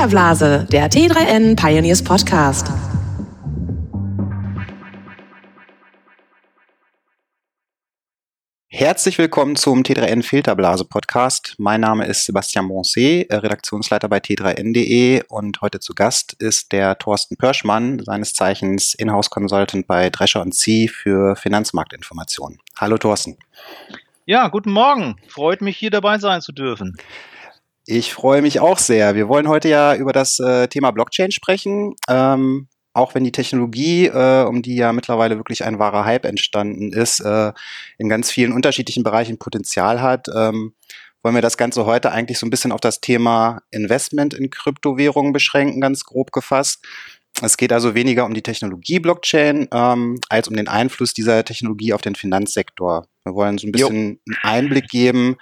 Filterblase, der T3N Pioneers Podcast. Herzlich willkommen zum T3N Filterblase Podcast. Mein Name ist Sebastian Moncé, äh, Redaktionsleiter bei T3N.de und heute zu Gast ist der Thorsten Pörschmann, seines Zeichens Inhouse Consultant bei Drescher C für Finanzmarktinformationen. Hallo Thorsten. Ja, guten Morgen. Freut mich, hier dabei sein zu dürfen. Ich freue mich auch sehr. Wir wollen heute ja über das äh, Thema Blockchain sprechen. Ähm, auch wenn die Technologie, äh, um die ja mittlerweile wirklich ein wahrer Hype entstanden ist, äh, in ganz vielen unterschiedlichen Bereichen Potenzial hat, ähm, wollen wir das Ganze heute eigentlich so ein bisschen auf das Thema Investment in Kryptowährungen beschränken, ganz grob gefasst. Es geht also weniger um die Technologie Blockchain ähm, als um den Einfluss dieser Technologie auf den Finanzsektor. Wir wollen so ein bisschen jo. einen Einblick geben,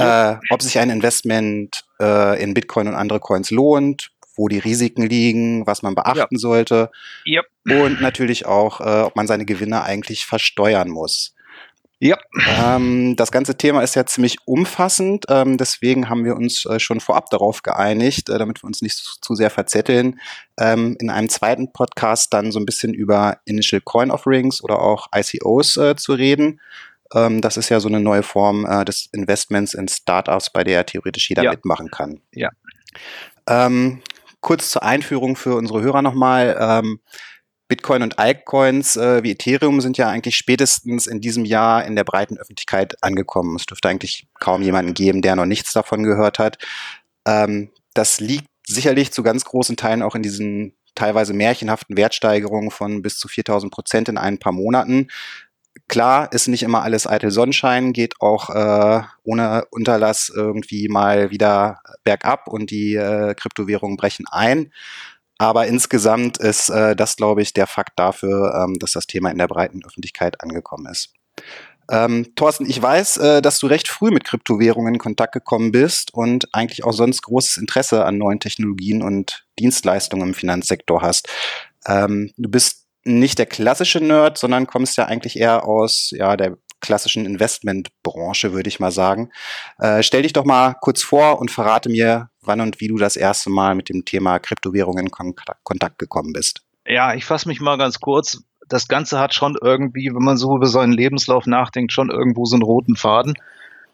äh, ob sich ein Investment äh, in Bitcoin und andere Coins lohnt, wo die Risiken liegen, was man beachten ja. sollte yep. und natürlich auch, äh, ob man seine Gewinne eigentlich versteuern muss. Ja. Ähm, das ganze Thema ist ja ziemlich umfassend, ähm, deswegen haben wir uns äh, schon vorab darauf geeinigt, äh, damit wir uns nicht zu, zu sehr verzetteln, ähm, in einem zweiten Podcast dann so ein bisschen über Initial Coin Offerings oder auch ICOs äh, zu reden. Ähm, das ist ja so eine neue Form äh, des Investments in Startups, bei der theoretisch jeder ja. mitmachen kann. Ja. Ähm, kurz zur Einführung für unsere Hörer nochmal. Ähm, Bitcoin und Altcoins äh, wie Ethereum sind ja eigentlich spätestens in diesem Jahr in der breiten Öffentlichkeit angekommen. Es dürfte eigentlich kaum jemanden geben, der noch nichts davon gehört hat. Ähm, das liegt sicherlich zu ganz großen Teilen auch in diesen teilweise märchenhaften Wertsteigerungen von bis zu 4000 Prozent in ein paar Monaten. Klar ist nicht immer alles eitel Sonnenschein, geht auch äh, ohne Unterlass irgendwie mal wieder bergab und die äh, Kryptowährungen brechen ein. Aber insgesamt ist äh, das, glaube ich, der Fakt dafür, ähm, dass das Thema in der breiten Öffentlichkeit angekommen ist. Ähm, Thorsten, ich weiß, äh, dass du recht früh mit Kryptowährungen in Kontakt gekommen bist und eigentlich auch sonst großes Interesse an neuen Technologien und Dienstleistungen im Finanzsektor hast. Ähm, du bist nicht der klassische Nerd, sondern kommst ja eigentlich eher aus ja, der klassischen Investmentbranche, würde ich mal sagen. Äh, stell dich doch mal kurz vor und verrate mir, wann und wie du das erste Mal mit dem Thema Kryptowährungen in Kontakt gekommen bist. Ja, ich fasse mich mal ganz kurz. Das Ganze hat schon irgendwie, wenn man so über seinen Lebenslauf nachdenkt, schon irgendwo so einen roten Faden.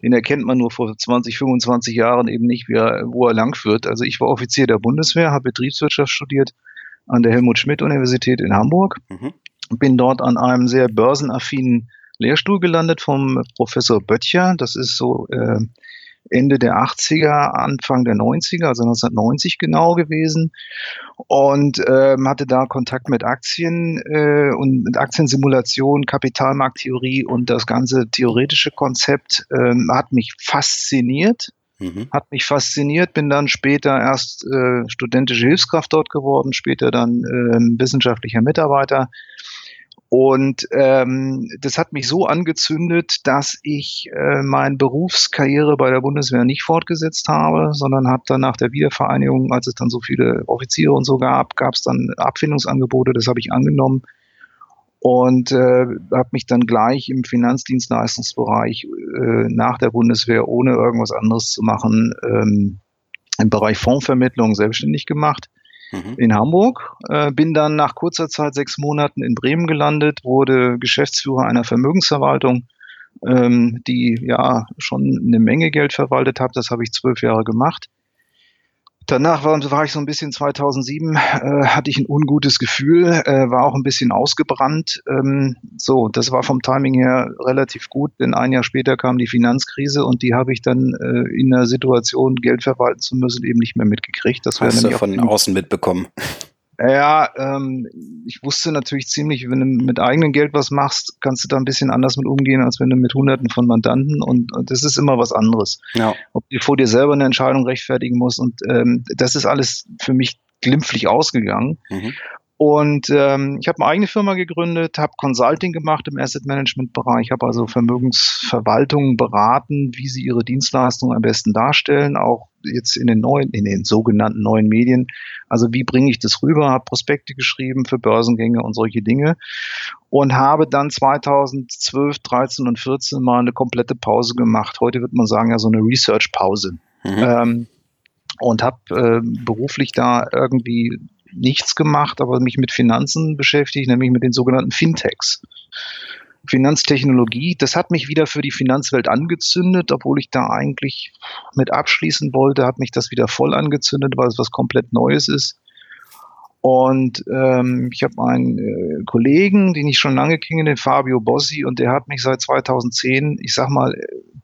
Den erkennt man nur vor 20, 25 Jahren eben nicht, er, wo er lang führt. Also ich war Offizier der Bundeswehr, habe Betriebswirtschaft studiert an der Helmut Schmidt Universität in Hamburg. Mhm. Bin dort an einem sehr börsenaffinen Lehrstuhl gelandet vom Professor Böttcher. Das ist so äh, Ende der 80er, Anfang der 90er, also 1990 genau gewesen und ähm, hatte da Kontakt mit Aktien äh, und mit Aktiensimulation, Kapitalmarkttheorie und das ganze theoretische Konzept ähm, hat mich fasziniert. Mhm. Hat mich fasziniert, bin dann später erst äh, studentische Hilfskraft dort geworden, später dann äh, wissenschaftlicher Mitarbeiter und ähm, das hat mich so angezündet, dass ich äh, meine Berufskarriere bei der Bundeswehr nicht fortgesetzt habe, sondern habe dann nach der Wiedervereinigung, als es dann so viele Offiziere und so gab, gab es dann Abfindungsangebote, das habe ich angenommen und äh, habe mich dann gleich im Finanzdienstleistungsbereich äh, nach der Bundeswehr, ohne irgendwas anderes zu machen, ähm, im Bereich Fondsvermittlung selbstständig gemacht mhm. in Hamburg. Äh, bin dann nach kurzer Zeit, sechs Monaten in Bremen gelandet, wurde Geschäftsführer einer Vermögensverwaltung, ähm, die ja schon eine Menge Geld verwaltet hat. Das habe ich zwölf Jahre gemacht. Danach war, war, ich so ein bisschen 2007, äh, hatte ich ein ungutes Gefühl, äh, war auch ein bisschen ausgebrannt. Ähm, so, das war vom Timing her relativ gut, denn ein Jahr später kam die Finanzkrise und die habe ich dann äh, in der Situation, Geld verwalten zu müssen, eben nicht mehr mitgekriegt. Das Hast du von außen mitbekommen? Ja, ähm, ich wusste natürlich ziemlich, wenn du mit eigenem Geld was machst, kannst du da ein bisschen anders mit umgehen, als wenn du mit Hunderten von Mandanten und, und das ist immer was anderes. Ja. Ob du vor dir selber eine Entscheidung rechtfertigen musst und ähm, das ist alles für mich glimpflich ausgegangen. Mhm. Und ähm, ich habe eine eigene Firma gegründet, habe Consulting gemacht im Asset Management Bereich, habe also Vermögensverwaltungen beraten, wie sie ihre Dienstleistungen am besten darstellen, auch jetzt in den neuen, in den sogenannten neuen Medien. Also wie bringe ich das rüber? Habe Prospekte geschrieben für Börsengänge und solche Dinge und habe dann 2012, 13 und 14 mal eine komplette Pause gemacht. Heute wird man sagen ja so eine Research Pause. Mhm. Ähm, und habe äh, beruflich da irgendwie nichts gemacht, aber mich mit Finanzen beschäftigt, nämlich mit den sogenannten Fintechs. Finanztechnologie, das hat mich wieder für die Finanzwelt angezündet, obwohl ich da eigentlich mit abschließen wollte, hat mich das wieder voll angezündet, weil es was komplett Neues ist. Und ähm, ich habe einen äh, Kollegen, den ich schon lange kenne, den Fabio Bossi, und der hat mich seit 2010, ich sag mal,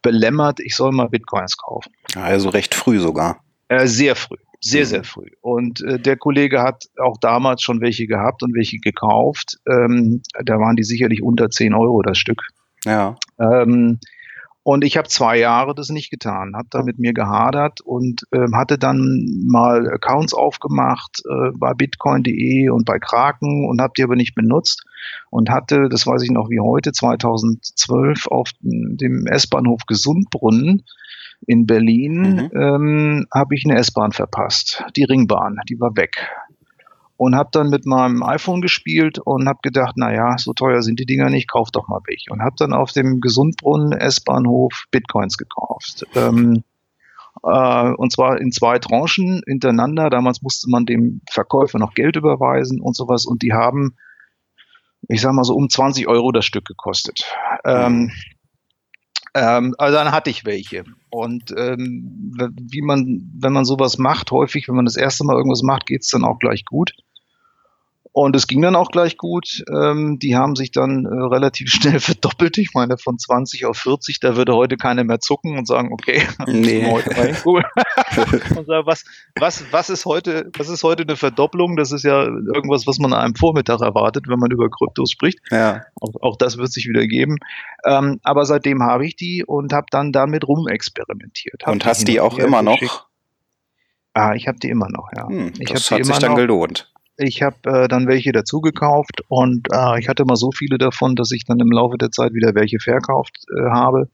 belämmert, ich soll mal Bitcoins kaufen. Also recht früh sogar. Äh, sehr früh. Sehr, sehr früh. Und äh, der Kollege hat auch damals schon welche gehabt und welche gekauft. Ähm, da waren die sicherlich unter 10 Euro das Stück. Ja. Ähm, und ich habe zwei Jahre das nicht getan, habe da mit mir gehadert und ähm, hatte dann mal Accounts aufgemacht äh, bei bitcoin.de und bei Kraken und habe die aber nicht benutzt und hatte, das weiß ich noch wie heute, 2012 auf dem S-Bahnhof Gesundbrunnen in Berlin mhm. ähm, habe ich eine S-Bahn verpasst, die Ringbahn, die war weg. Und habe dann mit meinem iPhone gespielt und habe gedacht, naja, so teuer sind die Dinger nicht, kauf doch mal welche. Und habe dann auf dem Gesundbrunnen S-Bahnhof Bitcoins gekauft. Ähm, äh, und zwar in zwei Tranchen hintereinander. Damals musste man dem Verkäufer noch Geld überweisen und sowas. Und die haben, ich sag mal so, um 20 Euro das Stück gekostet. Ähm, ähm, also dann hatte ich welche. Und ähm, wie man, wenn man sowas macht, häufig, wenn man das erste Mal irgendwas macht, geht es dann auch gleich gut. Und es ging dann auch gleich gut. Ähm, die haben sich dann äh, relativ schnell verdoppelt. Ich meine, von 20 auf 40, da würde heute keiner mehr zucken und sagen, okay, nee. heute rein, cool. und sagen, was, was, was ist heute, was ist heute eine Verdopplung? Das ist ja irgendwas, was man an einem Vormittag erwartet, wenn man über Kryptos spricht. Ja. Auch, auch das wird sich wieder geben. Ähm, aber seitdem habe ich die und habe dann damit rumexperimentiert. und hast die auch immer noch? Geschickt. Ah, ich habe die immer noch, ja. Hm, ich das hat sich dann noch. gelohnt. Ich habe äh, dann welche dazu gekauft und äh, ich hatte mal so viele davon, dass ich dann im Laufe der Zeit wieder welche verkauft äh, habe.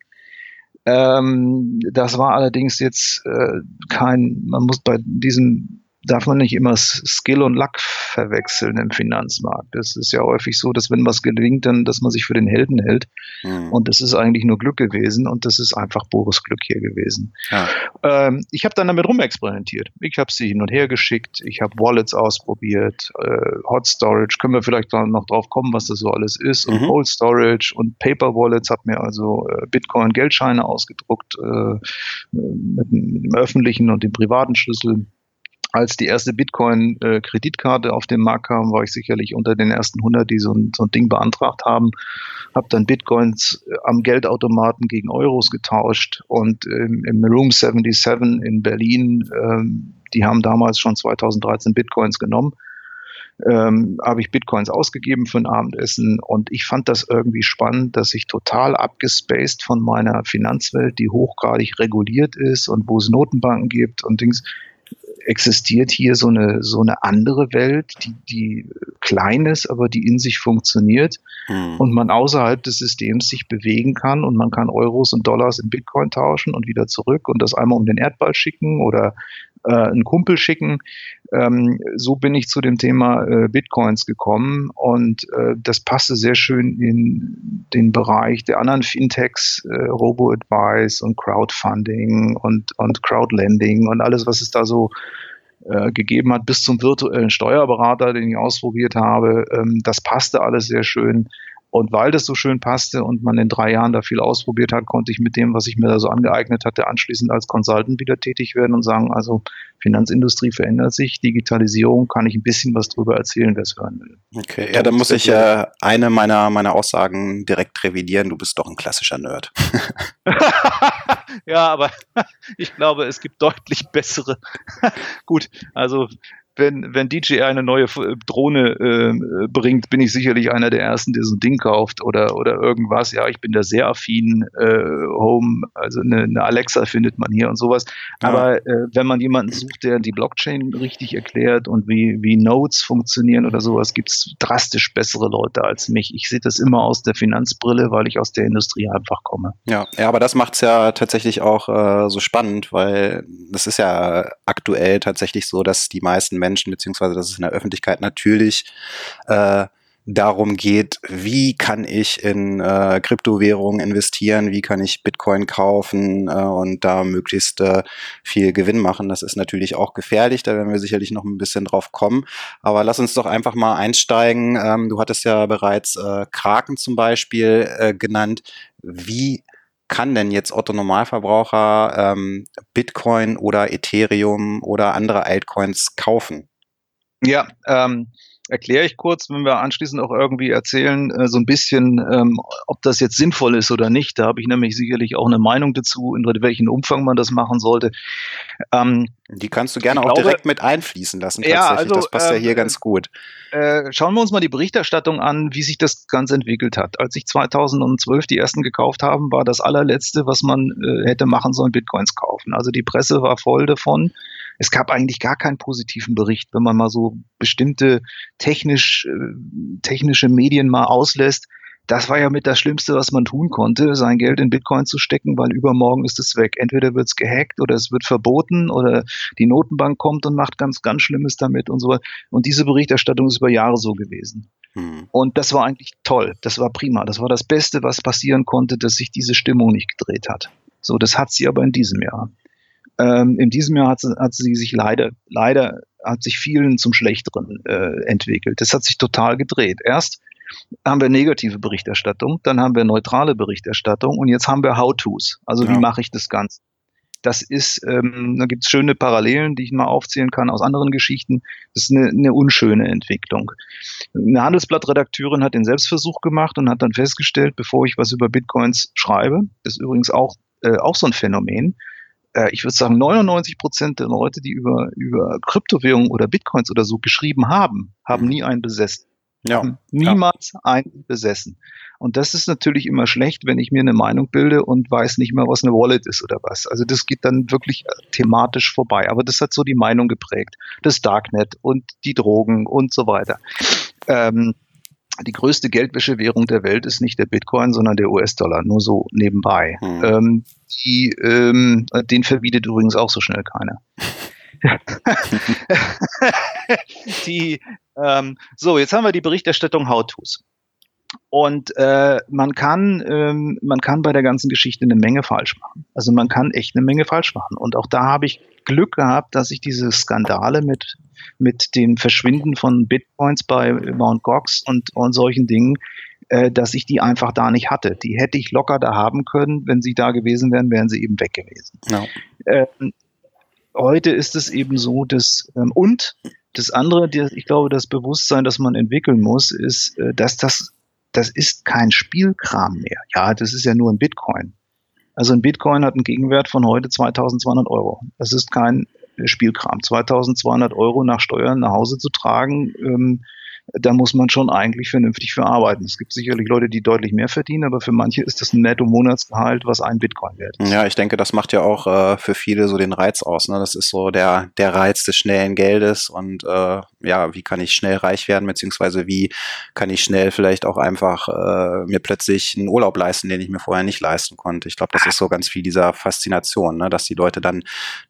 Ähm, das war allerdings jetzt äh, kein, man muss bei diesen darf man nicht immer Skill und Luck verwechseln im Finanzmarkt. Es ist ja häufig so, dass wenn was gelingt, dann, dass man sich für den Helden hält. Mhm. Und das ist eigentlich nur Glück gewesen und das ist einfach Boris Glück hier gewesen. Ja. Ähm, ich habe dann damit rumexperimentiert. Ich habe sie hin und her geschickt. Ich habe Wallets ausprobiert, äh, Hot Storage. Können wir vielleicht noch drauf kommen, was das so alles ist. Und mhm. Cold Storage und Paper Wallets. Habe mir also äh, Bitcoin Geldscheine ausgedruckt äh, mit, mit dem öffentlichen und dem privaten Schlüssel als die erste Bitcoin-Kreditkarte auf den Markt kam, war ich sicherlich unter den ersten 100, die so ein, so ein Ding beantragt haben. Habe dann Bitcoins äh, am Geldautomaten gegen Euros getauscht und ähm, im Room 77 in Berlin, ähm, die haben damals schon 2013 Bitcoins genommen. Ähm, habe ich Bitcoins ausgegeben für ein Abendessen und ich fand das irgendwie spannend, dass ich total abgespaced von meiner Finanzwelt, die hochgradig reguliert ist und wo es Notenbanken gibt und Dings, existiert hier so eine, so eine andere Welt, die, die klein ist, aber die in sich funktioniert hm. und man außerhalb des Systems sich bewegen kann und man kann Euros und Dollars in Bitcoin tauschen und wieder zurück und das einmal um den Erdball schicken oder äh, einen Kumpel schicken. Ähm, so bin ich zu dem Thema äh, Bitcoins gekommen und äh, das passte sehr schön in den Bereich der anderen Fintechs, äh, Robo-Advice und Crowdfunding und, und Crowdlending und alles, was es da so äh, gegeben hat, bis zum virtuellen Steuerberater, den ich ausprobiert habe. Ähm, das passte alles sehr schön. Und weil das so schön passte und man in drei Jahren da viel ausprobiert hat, konnte ich mit dem, was ich mir da so angeeignet hatte, anschließend als Consultant wieder tätig werden und sagen, also Finanzindustrie verändert sich, Digitalisierung, kann ich ein bisschen was drüber erzählen, wer es hören will. Okay, ja, dann muss ich äh, eine meiner, meiner Aussagen direkt revidieren. Du bist doch ein klassischer Nerd. ja, aber ich glaube, es gibt deutlich bessere. Gut, also wenn, wenn DJI eine neue Drohne äh, bringt, bin ich sicherlich einer der ersten, der so ein Ding kauft oder, oder irgendwas. Ja, ich bin da sehr affin. Äh, Home, also eine, eine Alexa findet man hier und sowas. Ja. Aber äh, wenn man jemanden sucht, der die Blockchain richtig erklärt und wie, wie Nodes funktionieren oder sowas, gibt es drastisch bessere Leute als mich. Ich sehe das immer aus der Finanzbrille, weil ich aus der Industrie einfach komme. Ja, ja aber das macht es ja tatsächlich auch äh, so spannend, weil es ist ja aktuell tatsächlich so, dass die meisten Menschen Menschen, beziehungsweise dass es in der Öffentlichkeit natürlich äh, darum geht, wie kann ich in äh, Kryptowährungen investieren, wie kann ich Bitcoin kaufen äh, und da möglichst äh, viel Gewinn machen. Das ist natürlich auch gefährlich, da werden wir sicherlich noch ein bisschen drauf kommen. Aber lass uns doch einfach mal einsteigen. Ähm, du hattest ja bereits äh, Kraken zum Beispiel äh, genannt. Wie kann denn jetzt Otto Normalverbraucher ähm, Bitcoin oder Ethereum oder andere Altcoins kaufen? Ja, ähm, erkläre ich kurz, wenn wir anschließend auch irgendwie erzählen, äh, so ein bisschen, ähm, ob das jetzt sinnvoll ist oder nicht. Da habe ich nämlich sicherlich auch eine Meinung dazu, in welchem Umfang man das machen sollte. Ähm, die kannst du gerne auch glaube, direkt mit einfließen lassen. Ja, also, das passt ähm, ja hier ganz gut. Äh, schauen wir uns mal die Berichterstattung an, wie sich das Ganze entwickelt hat. Als ich 2012 die ersten gekauft haben, war das allerletzte, was man äh, hätte machen sollen, Bitcoins kaufen. Also die Presse war voll davon es gab eigentlich gar keinen positiven Bericht, wenn man mal so bestimmte technisch, äh, technische Medien mal auslässt. Das war ja mit das Schlimmste, was man tun konnte, sein Geld in Bitcoin zu stecken, weil übermorgen ist es weg. Entweder wird es gehackt oder es wird verboten oder die Notenbank kommt und macht ganz, ganz Schlimmes damit und so. Und diese Berichterstattung ist über Jahre so gewesen. Hm. Und das war eigentlich toll. Das war prima. Das war das Beste, was passieren konnte, dass sich diese Stimmung nicht gedreht hat. So, das hat sie aber in diesem Jahr. Ähm, in diesem Jahr hat, hat, sie sich leider, leider hat sich vielen zum Schlechteren äh, entwickelt. Das hat sich total gedreht. Erst haben wir negative Berichterstattung, dann haben wir neutrale Berichterstattung und jetzt haben wir How-Tos. Also ja. wie mache ich das Ganze? Das ist, ähm, da gibt es schöne Parallelen, die ich mal aufzählen kann aus anderen Geschichten. Das ist eine, eine unschöne Entwicklung. Eine Handelsblattredakteurin hat den Selbstversuch gemacht und hat dann festgestellt, bevor ich was über Bitcoins schreibe, das ist übrigens auch, äh, auch so ein Phänomen, äh, ich würde sagen, 99 Prozent der Leute, die über, über Kryptowährungen oder Bitcoins oder so geschrieben haben, haben mhm. nie einen besessen. Ja. Niemals ja. einen besessen. Und das ist natürlich immer schlecht, wenn ich mir eine Meinung bilde und weiß nicht mehr, was eine Wallet ist oder was. Also das geht dann wirklich äh, thematisch vorbei. Aber das hat so die Meinung geprägt. Das Darknet und die Drogen und so weiter. Ähm, die größte Geldwäschewährung der Welt ist nicht der Bitcoin, sondern der US-Dollar, nur so nebenbei. Hm. Ähm, die, ähm, den verbietet übrigens auch so schnell keiner. die, ähm, so, jetzt haben wir die Berichterstattung How-Tos. Und äh, man kann ähm, man kann bei der ganzen Geschichte eine Menge falsch machen. Also man kann echt eine Menge falsch machen. Und auch da habe ich Glück gehabt, dass ich diese Skandale mit mit dem Verschwinden von Bitcoins bei Mt. Gox und und solchen Dingen, äh, dass ich die einfach da nicht hatte. Die hätte ich locker da haben können. Wenn sie da gewesen wären, wären sie eben weg gewesen. No. Ähm, heute ist es eben so, dass ähm, und das andere, die, ich glaube, das Bewusstsein, das man entwickeln muss, ist, äh, dass das das ist kein Spielkram mehr. Ja, das ist ja nur ein Bitcoin. Also ein Bitcoin hat einen Gegenwert von heute 2200 Euro. Das ist kein Spielkram. 2200 Euro nach Steuern nach Hause zu tragen, ähm, da muss man schon eigentlich vernünftig für arbeiten. Es gibt sicherlich Leute, die deutlich mehr verdienen, aber für manche ist das ein Netto-Monatsgehalt, was ein Bitcoin wert ist. Ja, ich denke, das macht ja auch äh, für viele so den Reiz aus. Ne? Das ist so der, der Reiz des schnellen Geldes und äh, ja, wie kann ich schnell reich werden, beziehungsweise wie kann ich schnell vielleicht auch einfach äh, mir plötzlich einen Urlaub leisten, den ich mir vorher nicht leisten konnte. Ich glaube, das ist so ganz viel dieser Faszination, ne? dass die Leute dann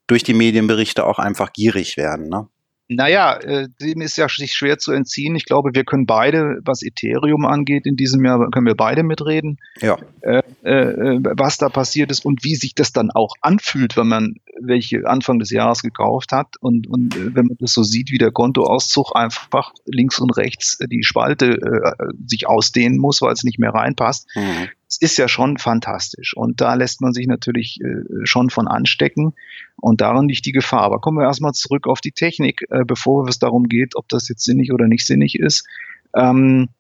durch die Medienberichte auch einfach gierig werden. Ne? Naja, äh, dem ist ja sich schwer zu entziehen. Ich glaube, wir können beide, was Ethereum angeht, in diesem Jahr können wir beide mitreden. Ja. Äh, äh, was da passiert ist und wie sich das dann auch anfühlt, wenn man welche Anfang des Jahres gekauft hat und, und äh, wenn man das so sieht, wie der Kontoauszug einfach links und rechts die Spalte äh, sich ausdehnen muss, weil es nicht mehr reinpasst. Mhm. Es ist ja schon fantastisch und da lässt man sich natürlich äh, schon von anstecken und darin liegt die Gefahr. Aber kommen wir erstmal zurück auf die Technik, äh, bevor es darum geht, ob das jetzt sinnig oder nicht sinnig ist. Ähm,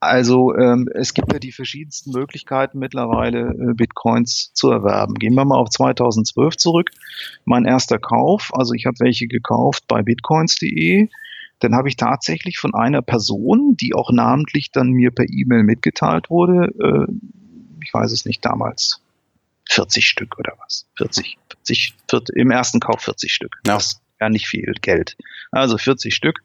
also ähm, es gibt ja die verschiedensten Möglichkeiten mittlerweile, äh, Bitcoins zu erwerben. Gehen wir mal auf 2012 zurück. Mein erster Kauf, also ich habe welche gekauft bei bitcoins.de. Dann habe ich tatsächlich von einer Person, die auch namentlich dann mir per E-Mail mitgeteilt wurde, äh, ich weiß es nicht damals, 40 Stück oder was? 40, 40, 40 im ersten Kauf 40 Stück. Ja. Das ja nicht viel Geld. Also 40 Stück.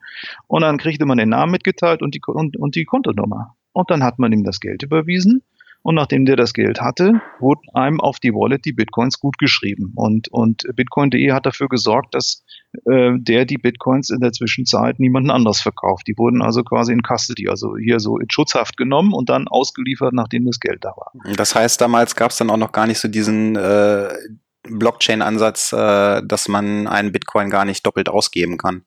Und dann kriegte man den Namen mitgeteilt und die, und, und die Kontonummer. Und dann hat man ihm das Geld überwiesen. Und nachdem der das Geld hatte, wurden einem auf die Wallet die Bitcoins gut geschrieben. Und, und Bitcoin.de hat dafür gesorgt, dass äh, der die Bitcoins in der Zwischenzeit niemanden anders verkauft. Die wurden also quasi in Custody, also hier so in Schutzhaft genommen und dann ausgeliefert, nachdem das Geld da war. Das heißt, damals gab es dann auch noch gar nicht so diesen äh, Blockchain-Ansatz, äh, dass man einen Bitcoin gar nicht doppelt ausgeben kann.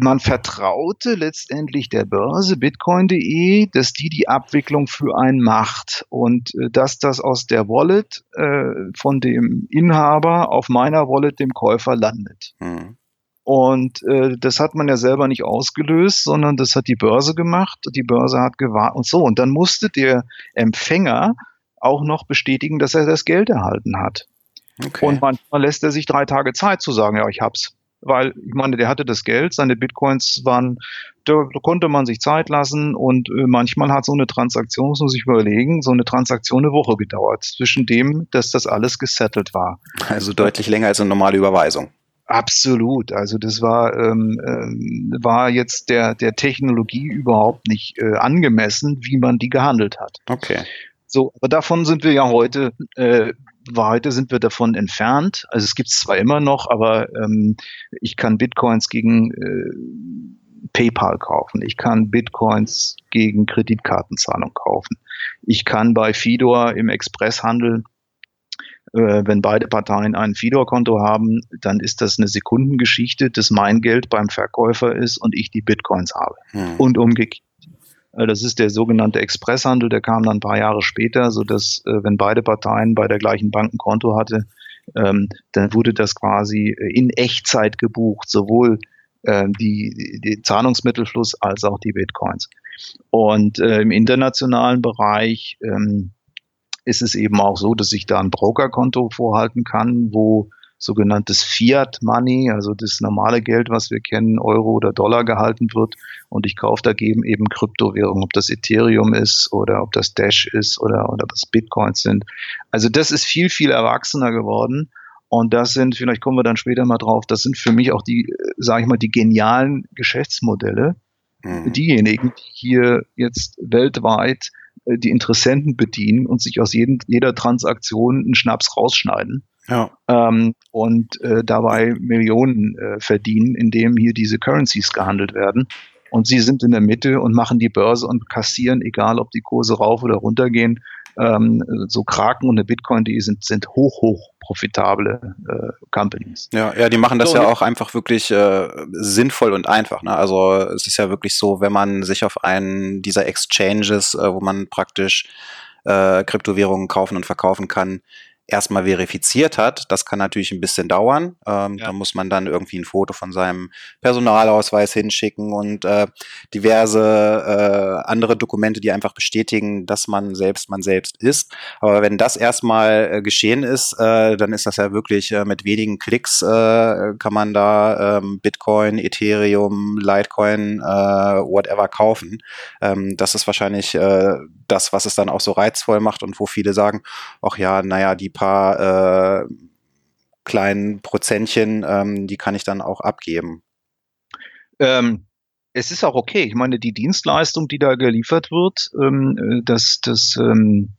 Man vertraute letztendlich der Börse bitcoin.de, dass die die Abwicklung für einen macht und äh, dass das aus der Wallet äh, von dem Inhaber auf meiner Wallet dem Käufer landet. Mhm. Und äh, das hat man ja selber nicht ausgelöst, sondern das hat die Börse gemacht. Die Börse hat gewartet und so. Und dann musste der Empfänger auch noch bestätigen, dass er das Geld erhalten hat. Okay. Und manchmal lässt er sich drei Tage Zeit zu sagen, ja, ich hab's weil ich meine, der hatte das Geld, seine Bitcoins waren, da, konnte man sich Zeit lassen und äh, manchmal hat so eine Transaktion, muss man sich überlegen, so eine Transaktion eine Woche gedauert, zwischen dem, dass das alles gesettelt war. Also deutlich länger als eine normale Überweisung. Absolut. Also das war, ähm, ähm, war jetzt der, der Technologie überhaupt nicht äh, angemessen, wie man die gehandelt hat. Okay. So, aber davon sind wir ja heute äh, Heute sind wir davon entfernt. Also es gibt es zwar immer noch, aber ähm, ich kann Bitcoins gegen äh, PayPal kaufen. Ich kann Bitcoins gegen Kreditkartenzahlung kaufen. Ich kann bei Fidor im Expresshandel äh, wenn beide Parteien ein Fidor-Konto haben, dann ist das eine Sekundengeschichte, dass mein Geld beim Verkäufer ist und ich die Bitcoins habe. Hm. Und umgekehrt. Äh, das ist der sogenannte Expresshandel, der kam dann ein paar Jahre später, so dass äh, wenn beide Parteien bei der gleichen Bank ein Konto hatte, ähm, dann wurde das quasi äh, in Echtzeit gebucht, sowohl die, die Zahlungsmittelfluss als auch die Bitcoins. Und im internationalen Bereich ähm, ist es eben auch so, dass ich da ein Brokerkonto vorhalten kann, wo sogenanntes Fiat Money, also das normale Geld, was wir kennen, Euro oder Dollar gehalten wird. Und ich kaufe dagegen eben Kryptowährungen, ob das Ethereum ist oder ob das Dash ist oder, oder das Bitcoins sind. Also das ist viel, viel erwachsener geworden. Und das sind, vielleicht kommen wir dann später mal drauf, das sind für mich auch die, sage ich mal, die genialen Geschäftsmodelle. Mhm. Diejenigen, die hier jetzt weltweit äh, die Interessenten bedienen und sich aus jeden, jeder Transaktion einen Schnaps rausschneiden ja. ähm, und äh, dabei Millionen äh, verdienen, indem hier diese Currencies gehandelt werden. Und sie sind in der Mitte und machen die Börse und kassieren, egal ob die Kurse rauf oder runter gehen. Ähm, so Kraken und eine Bitcoin, die sind, sind hoch, hoch profitable äh, Companies. Ja, ja, die machen das so, ja auch einfach wirklich äh, sinnvoll und einfach. Ne? Also es ist ja wirklich so, wenn man sich auf einen dieser Exchanges, äh, wo man praktisch äh, Kryptowährungen kaufen und verkaufen kann, erstmal verifiziert hat. Das kann natürlich ein bisschen dauern. Ähm, ja. Da muss man dann irgendwie ein Foto von seinem Personalausweis hinschicken und äh, diverse äh, andere Dokumente, die einfach bestätigen, dass man selbst man selbst ist. Aber wenn das erstmal äh, geschehen ist, äh, dann ist das ja wirklich äh, mit wenigen Klicks äh, kann man da ähm, Bitcoin, Ethereum, Litecoin, whatever kaufen. Ähm, das ist wahrscheinlich das, was es dann auch so reizvoll macht und wo viele sagen, ach ja, naja, die paar äh, kleinen Prozentchen, ähm, die kann ich dann auch abgeben. Ähm, es ist auch okay. Ich meine, die Dienstleistung, die da geliefert wird, ähm, äh, dass, dass, ähm,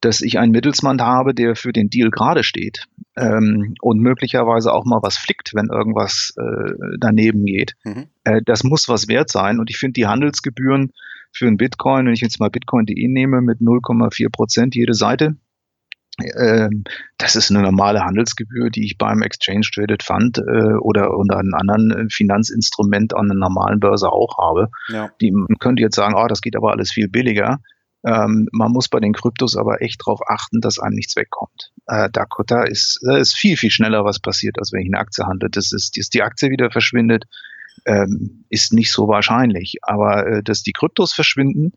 dass ich einen Mittelsmann habe, der für den Deal gerade steht ähm, und möglicherweise auch mal was flickt, wenn irgendwas äh, daneben geht. Mhm. Äh, das muss was wert sein. Und ich finde die Handelsgebühren für einen Bitcoin, wenn ich jetzt mal bitcoin.de nehme, mit 0,4 Prozent jede Seite, das ist eine normale Handelsgebühr, die ich beim Exchange Traded Fund äh, oder unter einem anderen äh, Finanzinstrument an einer normalen Börse auch habe. Ja. Die, man könnte jetzt sagen, oh, das geht aber alles viel billiger. Ähm, man muss bei den Kryptos aber echt darauf achten, dass einem nichts wegkommt. Äh, Dakota ist, da ist viel, viel schneller was passiert, als wenn ich eine Aktie handle. Das ist, dass die Aktie wieder verschwindet, ähm, ist nicht so wahrscheinlich. Aber äh, dass die Kryptos verschwinden,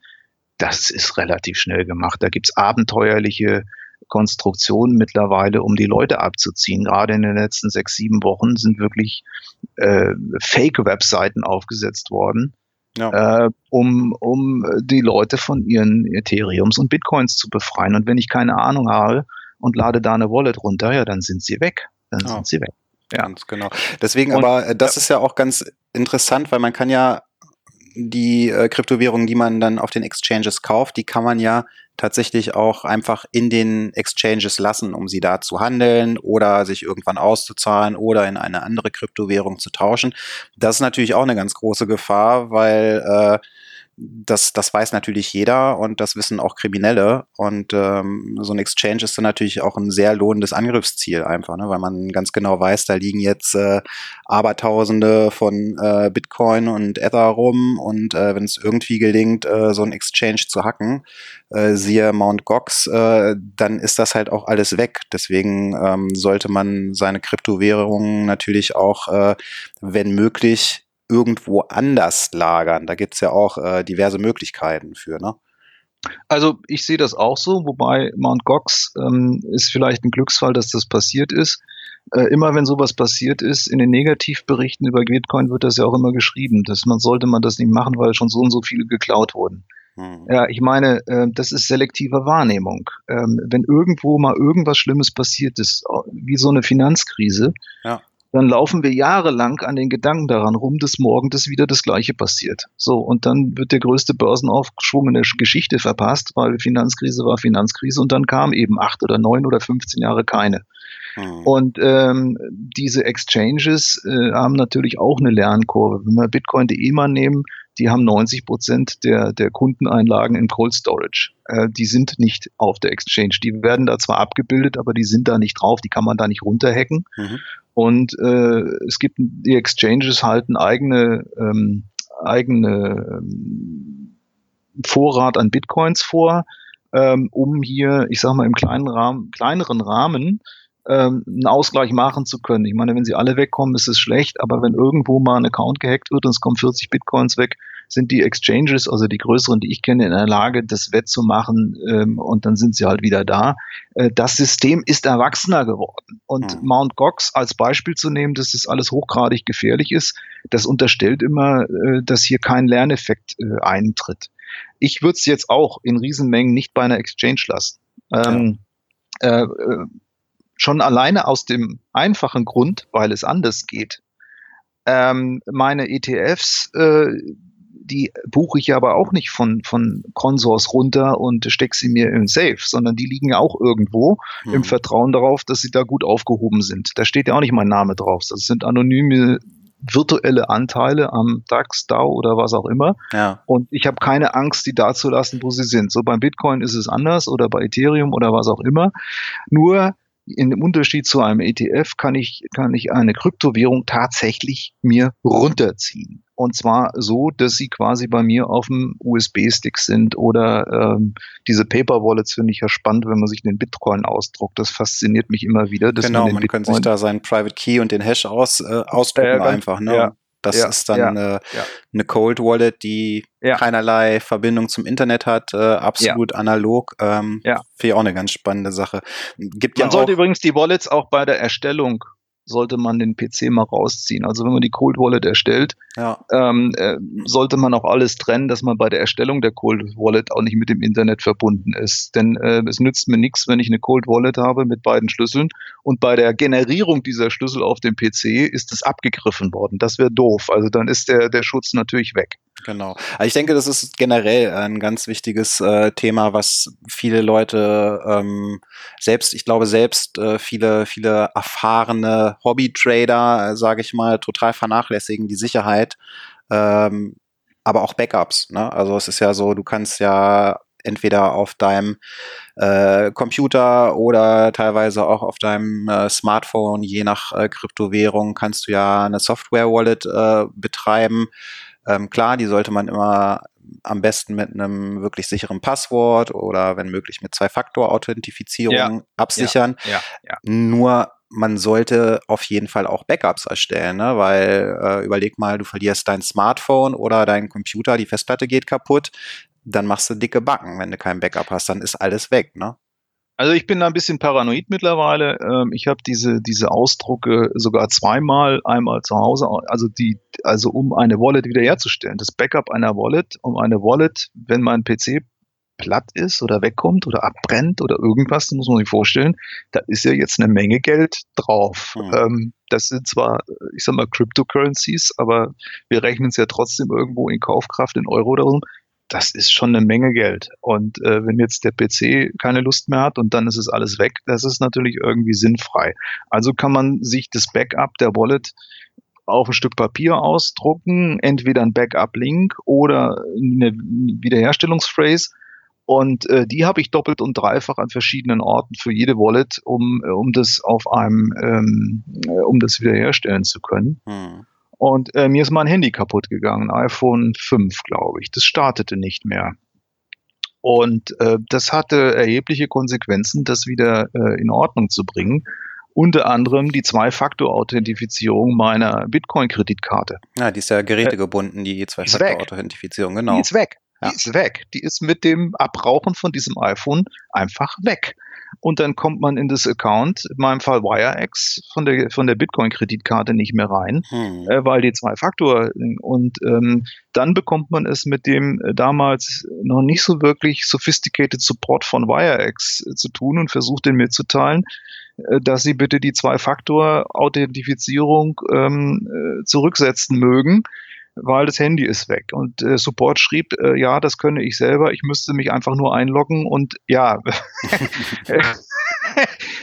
das ist relativ schnell gemacht. Da gibt's abenteuerliche Konstruktionen mittlerweile, um die Leute abzuziehen. Gerade in den letzten sechs, sieben Wochen sind wirklich äh, Fake-Webseiten aufgesetzt worden, ja. äh, um, um die Leute von ihren Ethereums und Bitcoins zu befreien. Und wenn ich keine Ahnung habe und lade da eine Wallet runter, ja, dann sind sie weg. Dann ja. sind sie weg. Ja, ganz genau. Deswegen und, aber, äh, das ja. ist ja auch ganz interessant, weil man kann ja die äh, Kryptowährungen, die man dann auf den Exchanges kauft, die kann man ja tatsächlich auch einfach in den Exchanges lassen, um sie da zu handeln oder sich irgendwann auszuzahlen oder in eine andere Kryptowährung zu tauschen. Das ist natürlich auch eine ganz große Gefahr, weil äh, das, das weiß natürlich jeder und das wissen auch Kriminelle. Und ähm, so ein Exchange ist dann natürlich auch ein sehr lohnendes Angriffsziel einfach, ne? weil man ganz genau weiß, da liegen jetzt äh, Abertausende von äh, Bitcoin und Ether rum und äh, wenn es irgendwie gelingt, äh, so ein Exchange zu hacken, äh, siehe Mount Gox, äh, dann ist das halt auch alles weg. Deswegen ähm, sollte man seine Kryptowährungen natürlich auch, äh, wenn möglich, irgendwo anders lagern. Da gibt's ja auch äh, diverse Möglichkeiten für, ne? Also ich sehe das auch so, wobei Mount Gox ähm, ist vielleicht ein Glücksfall, dass das passiert ist. Äh, immer wenn sowas passiert ist, in den Negativberichten über Bitcoin wird das ja auch immer geschrieben, dass man sollte man das nicht machen, weil schon so und so viele geklaut wurden. Hm. Ja, ich meine, äh, das ist selektive Wahrnehmung. Ähm, wenn irgendwo mal irgendwas Schlimmes passiert ist, wie so eine Finanzkrise, ja dann laufen wir jahrelang an den Gedanken daran rum, dass morgen das wieder das Gleiche passiert. So, und dann wird der größte Börsenaufschwung in der Geschichte verpasst, weil Finanzkrise war Finanzkrise und dann kam eben acht oder neun oder 15 Jahre keine. Mhm. Und ähm, diese Exchanges äh, haben natürlich auch eine Lernkurve. Wenn wir Bitcoin.de mal nehmen, die haben 90 Prozent der, der Kundeneinlagen in Cold Storage. Äh, die sind nicht auf der Exchange. Die werden da zwar abgebildet, aber die sind da nicht drauf. Die kann man da nicht runterhacken. Mhm. Und äh, es gibt die Exchanges halten eigene ähm, eigene ähm, Vorrat an Bitcoins vor, ähm, um hier, ich sag mal, im kleinen Rahmen, kleineren Rahmen ähm, einen Ausgleich machen zu können. Ich meine, wenn sie alle wegkommen, ist es schlecht, aber wenn irgendwo mal ein Account gehackt wird und es kommen 40 Bitcoins weg, sind die Exchanges, also die größeren, die ich kenne, in der Lage, das wettzumachen ähm, und dann sind sie halt wieder da. Äh, das System ist erwachsener geworden. Und mhm. Mount Gox als Beispiel zu nehmen, dass das alles hochgradig gefährlich ist, das unterstellt immer, äh, dass hier kein Lerneffekt äh, eintritt. Ich würde es jetzt auch in Riesenmengen nicht bei einer Exchange lassen. Ähm, ja. äh, äh schon alleine aus dem einfachen Grund, weil es anders geht. Ähm, meine ETFs, äh, die buche ich aber auch nicht von, von Consors runter und stecke sie mir im Safe, sondern die liegen ja auch irgendwo hm. im Vertrauen darauf, dass sie da gut aufgehoben sind. Da steht ja auch nicht mein Name drauf. Das sind anonyme virtuelle Anteile am DAX, DAO oder was auch immer. Ja. Und ich habe keine Angst, die da zu lassen, wo sie sind. So beim Bitcoin ist es anders oder bei Ethereum oder was auch immer. Nur in dem Unterschied zu einem ETF kann ich, kann ich eine Kryptowährung tatsächlich mir runterziehen. Und zwar so, dass sie quasi bei mir auf dem USB-Stick sind oder ähm, diese Paper-Wallets finde ich ja spannend, wenn man sich den Bitcoin ausdruckt. Das fasziniert mich immer wieder. genau, man, man kann sich da seinen Private Key und den Hash aus, äh, ausdrucken äh, einfach. Ne? Ja, das ja, ist dann ja, eine, ja. eine Cold Wallet, die keinerlei Verbindung zum Internet hat, äh, absolut analog. Ähm, ja. Finde ich auch eine ganz spannende Sache. Gibt Man sollte übrigens die Wallets auch bei der Erstellung sollte man den PC mal rausziehen. Also wenn man die Cold Wallet erstellt, ja. ähm, äh, sollte man auch alles trennen, dass man bei der Erstellung der Cold Wallet auch nicht mit dem Internet verbunden ist. Denn äh, es nützt mir nichts, wenn ich eine Cold Wallet habe mit beiden Schlüsseln und bei der Generierung dieser Schlüssel auf dem PC ist es abgegriffen worden. Das wäre doof. Also dann ist der, der Schutz natürlich weg. Genau. Also ich denke, das ist generell ein ganz wichtiges äh, Thema, was viele Leute ähm, selbst, ich glaube selbst äh, viele, viele erfahrene Hobby-Trader, äh, sage ich mal, total vernachlässigen die Sicherheit, ähm, aber auch Backups. Ne? Also es ist ja so, du kannst ja entweder auf deinem äh, Computer oder teilweise auch auf deinem äh, Smartphone, je nach äh, Kryptowährung, kannst du ja eine Software-Wallet äh, betreiben. Ähm, klar, die sollte man immer am besten mit einem wirklich sicheren Passwort oder wenn möglich mit Zwei-Faktor-Authentifizierung ja, absichern. Ja, ja. Nur man sollte auf jeden Fall auch Backups erstellen, ne? weil äh, überleg mal, du verlierst dein Smartphone oder dein Computer, die Festplatte geht kaputt, dann machst du dicke Backen. Wenn du kein Backup hast, dann ist alles weg. Ne? Also ich bin da ein bisschen paranoid mittlerweile. Ähm, ich habe diese, diese Ausdrucke sogar zweimal, einmal zu Hause, also die, also um eine Wallet wiederherzustellen. Das Backup einer Wallet, um eine Wallet, wenn mein PC platt ist oder wegkommt oder abbrennt oder irgendwas, muss man sich vorstellen, da ist ja jetzt eine Menge Geld drauf. Mhm. Ähm, das sind zwar, ich sag mal, Cryptocurrencies, aber wir rechnen es ja trotzdem irgendwo in Kaufkraft in Euro oder so. Das ist schon eine Menge Geld. Und äh, wenn jetzt der PC keine Lust mehr hat und dann ist es alles weg, das ist natürlich irgendwie sinnfrei. Also kann man sich das Backup der Wallet auf ein Stück Papier ausdrucken, entweder ein Backup-Link oder eine Wiederherstellungsphrase und äh, die habe ich doppelt und dreifach an verschiedenen Orten für jede Wallet, um, äh, um das auf einem, ähm, äh, um das wiederherstellen zu können. Hm. Und äh, mir ist mein Handy kaputt gegangen, iPhone 5, glaube ich. Das startete nicht mehr. Und äh, das hatte erhebliche Konsequenzen, das wieder äh, in Ordnung zu bringen. Unter anderem die Zwei-Faktor-Authentifizierung meiner Bitcoin-Kreditkarte. Ja, die ist ja gerätegebunden, die Zwei-Faktor-Authentifizierung, genau. Die ist weg. Ja. Die ist weg. Die ist mit dem Abrauchen von diesem iPhone einfach weg. Und dann kommt man in das Account, in meinem Fall WireX, von der, von der Bitcoin-Kreditkarte nicht mehr rein, hm. äh, weil die zwei Faktor und ähm, dann bekommt man es mit dem äh, damals noch nicht so wirklich sophisticated Support von WireX äh, zu tun und versucht den mitzuteilen, äh, dass sie bitte die Zwei-Faktor-Authentifizierung ähm, äh, zurücksetzen mögen weil das Handy ist weg. Und äh, Support schrieb, äh, ja, das könne ich selber, ich müsste mich einfach nur einloggen und ja,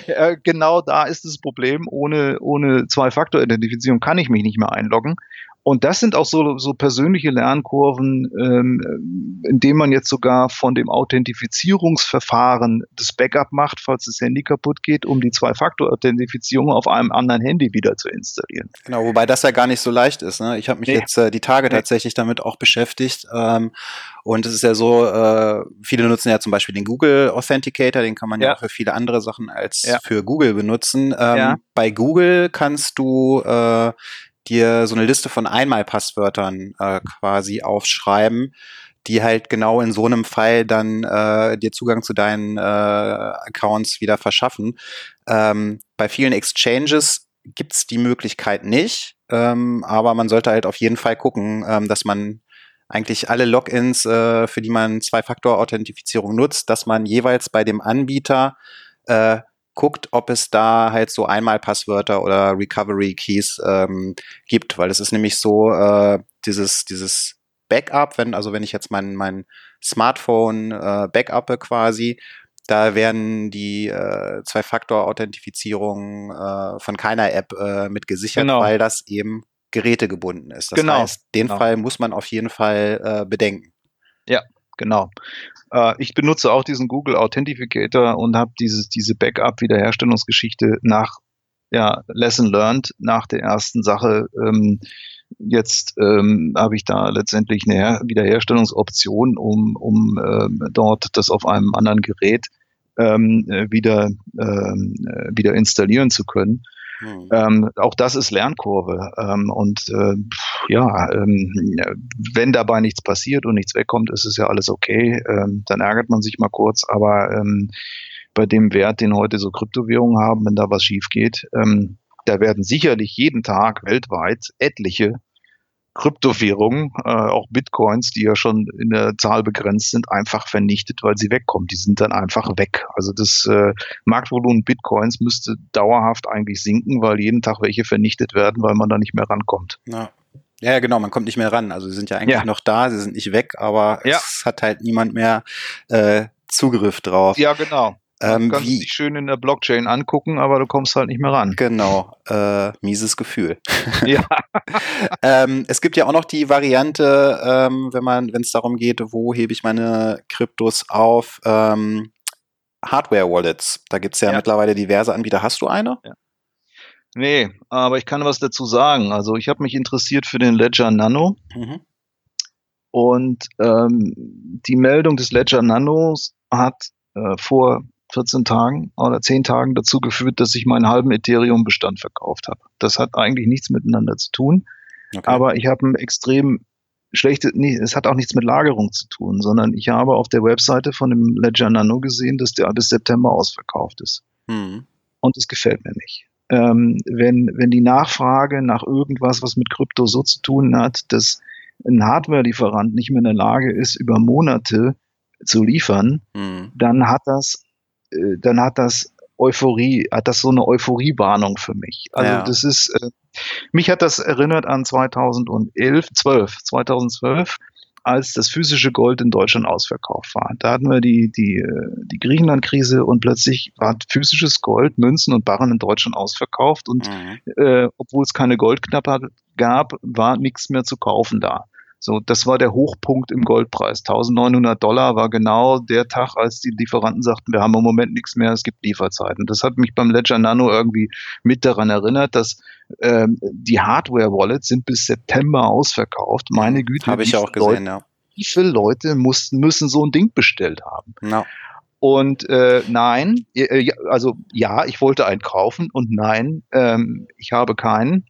äh, genau da ist das Problem. Ohne, ohne Zwei-Faktor-Identifizierung kann ich mich nicht mehr einloggen. Und das sind auch so, so persönliche Lernkurven, ähm, indem man jetzt sogar von dem Authentifizierungsverfahren das Backup macht, falls das Handy kaputt geht, um die Zwei-Faktor-Authentifizierung auf einem anderen Handy wieder zu installieren. Genau, wobei das ja gar nicht so leicht ist. Ne? Ich habe mich nee. jetzt äh, die Tage nee. tatsächlich damit auch beschäftigt. Ähm, und es ist ja so, äh, viele nutzen ja zum Beispiel den Google Authenticator, den kann man ja, ja auch für viele andere Sachen als ja. für Google benutzen. Ähm, ja. Bei Google kannst du äh, dir so eine Liste von Einmalpasswörtern äh, quasi aufschreiben, die halt genau in so einem Fall dann äh, dir Zugang zu deinen äh, Accounts wieder verschaffen. Ähm, bei vielen Exchanges gibt's die Möglichkeit nicht, ähm, aber man sollte halt auf jeden Fall gucken, ähm, dass man eigentlich alle Logins, äh, für die man Zwei-Faktor-Authentifizierung nutzt, dass man jeweils bei dem Anbieter äh, guckt, ob es da halt so Einmalpasswörter oder Recovery Keys ähm, gibt, weil es ist nämlich so, äh, dieses, dieses Backup, wenn, also wenn ich jetzt mein, mein Smartphone äh, backuppe quasi, da werden die äh, Zwei-Faktor-Authentifizierung äh, von keiner App äh, mit gesichert, genau. weil das eben gerätegebunden ist. Das genau. heißt, den genau. Fall muss man auf jeden Fall äh, bedenken. Ja, genau. Äh, ich benutze auch diesen Google Authenticator und habe dieses, diese Backup-Wiederherstellungsgeschichte nach ja, Lesson Learned, nach der ersten Sache. Ähm, jetzt ähm, habe ich da letztendlich eine Her Wiederherstellungsoption, um, um ähm, dort das auf einem anderen Gerät ähm, wieder, ähm, wieder installieren zu können. Mhm. Ähm, auch das ist Lernkurve. Ähm, und äh, ja, ähm, wenn dabei nichts passiert und nichts wegkommt, ist es ja alles okay. Ähm, dann ärgert man sich mal kurz, aber ähm, bei dem Wert, den heute so Kryptowährungen haben, wenn da was schief geht, ähm, da werden sicherlich jeden Tag weltweit etliche Kryptowährungen, äh, auch Bitcoins, die ja schon in der Zahl begrenzt sind, einfach vernichtet, weil sie wegkommen. Die sind dann einfach weg. Also das äh, Marktvolumen Bitcoins müsste dauerhaft eigentlich sinken, weil jeden Tag welche vernichtet werden, weil man da nicht mehr rankommt. Ja. Ja, genau, man kommt nicht mehr ran. Also sie sind ja eigentlich ja. noch da, sie sind nicht weg, aber ja. es hat halt niemand mehr äh, Zugriff drauf. Ja, genau. Ähm, du kannst wie, dich schön in der Blockchain angucken, aber du kommst halt nicht mehr ran. Genau, äh, mieses Gefühl. Ja. ähm, es gibt ja auch noch die Variante, ähm, wenn man, wenn es darum geht, wo hebe ich meine Kryptos auf, ähm, Hardware-Wallets. Da gibt es ja, ja, mittlerweile diverse Anbieter. Hast du eine? Ja. Nee, aber ich kann was dazu sagen. Also ich habe mich interessiert für den Ledger Nano. Mhm. Und ähm, die Meldung des Ledger Nanos hat äh, vor 14 Tagen oder 10 Tagen dazu geführt, dass ich meinen halben Ethereum-Bestand verkauft habe. Das hat eigentlich nichts miteinander zu tun. Okay. Aber ich habe ein extrem schlechte, nee, es hat auch nichts mit Lagerung zu tun, sondern ich habe auf der Webseite von dem Ledger Nano gesehen, dass der bis September ausverkauft ist. Hm. Und es gefällt mir nicht. Ähm, wenn, wenn die Nachfrage nach irgendwas, was mit Krypto so zu tun hat, dass ein Hardware-Lieferant nicht mehr in der Lage ist, über Monate zu liefern, mhm. dann hat das, äh, dann hat das Euphorie, hat das so eine Euphoriewarnung für mich. Also ja. das ist, äh, mich hat das erinnert an 2011, 12, 2012, als das physische Gold in Deutschland ausverkauft war. Da hatten wir die, die, die Griechenland-Krise und plötzlich war physisches Gold, Münzen und Barren in Deutschland ausverkauft und mhm. äh, obwohl es keine Goldknappheit gab, war nichts mehr zu kaufen da. So, das war der Hochpunkt im Goldpreis. 1900 Dollar war genau der Tag, als die Lieferanten sagten, wir haben im Moment nichts mehr, es gibt Lieferzeiten. Das hat mich beim Ledger Nano irgendwie mit daran erinnert, dass ähm, die Hardware-Wallets sind bis September ausverkauft. Meine Güte. Habe ich auch gesehen, Leute, ja. Wie viele Leute mussten, müssen so ein Ding bestellt haben? No. Und äh, nein, äh, also ja, ich wollte einen kaufen und nein, ähm, ich habe keinen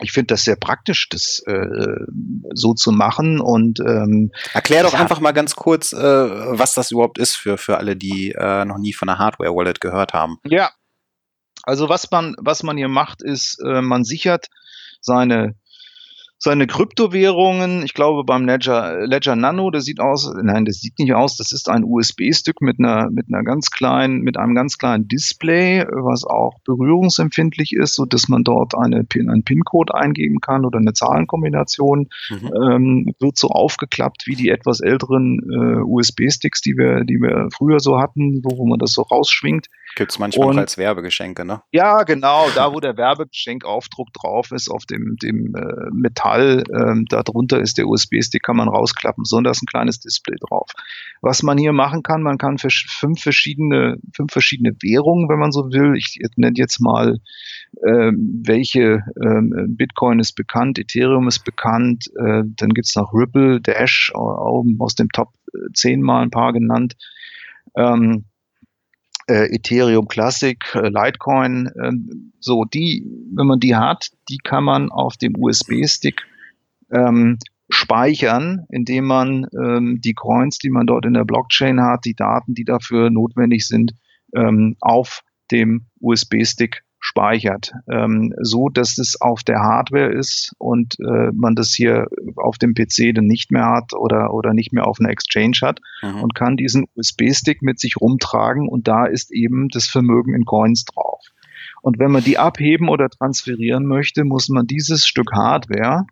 ich finde das sehr praktisch, das äh, so zu machen und ähm, erklär doch ja. einfach mal ganz kurz, äh, was das überhaupt ist für für alle, die äh, noch nie von einer Hardware Wallet gehört haben. Ja, also was man was man hier macht, ist, äh, man sichert seine seine Kryptowährungen, ich glaube beim Ledger, Ledger Nano, das sieht aus, nein, das sieht nicht aus, das ist ein USB-Stick mit einer, mit einer ganz kleinen, mit einem ganz kleinen Display, was auch berührungsempfindlich ist, so dass man dort eine PIN, einen PIN-Code eingeben kann oder eine Zahlenkombination, mhm. ähm, wird so aufgeklappt wie die etwas älteren äh, USB-Sticks, die wir, die wir früher so hatten, wo, wo man das so rausschwingt. Gibt es manchmal und, als Werbegeschenke, ne? Ja, genau, da wo der Werbegeschenkaufdruck drauf ist, auf dem, dem äh, Metall, ähm, darunter ist der USB-Stick, kann man rausklappen, sondern ist ein kleines Display drauf. Was man hier machen kann, man kann fünf verschiedene, fünf verschiedene Währungen, wenn man so will. Ich nenne jetzt mal, ähm, welche ähm, Bitcoin ist bekannt, Ethereum ist bekannt, äh, dann gibt's noch Ripple, Dash, aus dem Top 10 mal ein paar genannt. Ähm, äh, Ethereum Classic, äh, Litecoin, äh, so die, wenn man die hat, die kann man auf dem USB-Stick ähm, speichern, indem man ähm, die Coins, die man dort in der Blockchain hat, die Daten, die dafür notwendig sind, ähm, auf dem USB-Stick speichert, ähm, so dass es auf der Hardware ist und äh, man das hier auf dem PC dann nicht mehr hat oder, oder nicht mehr auf einer Exchange hat mhm. und kann diesen USB-Stick mit sich rumtragen und da ist eben das Vermögen in Coins drauf. Und wenn man die abheben oder transferieren möchte, muss man dieses Stück Hardware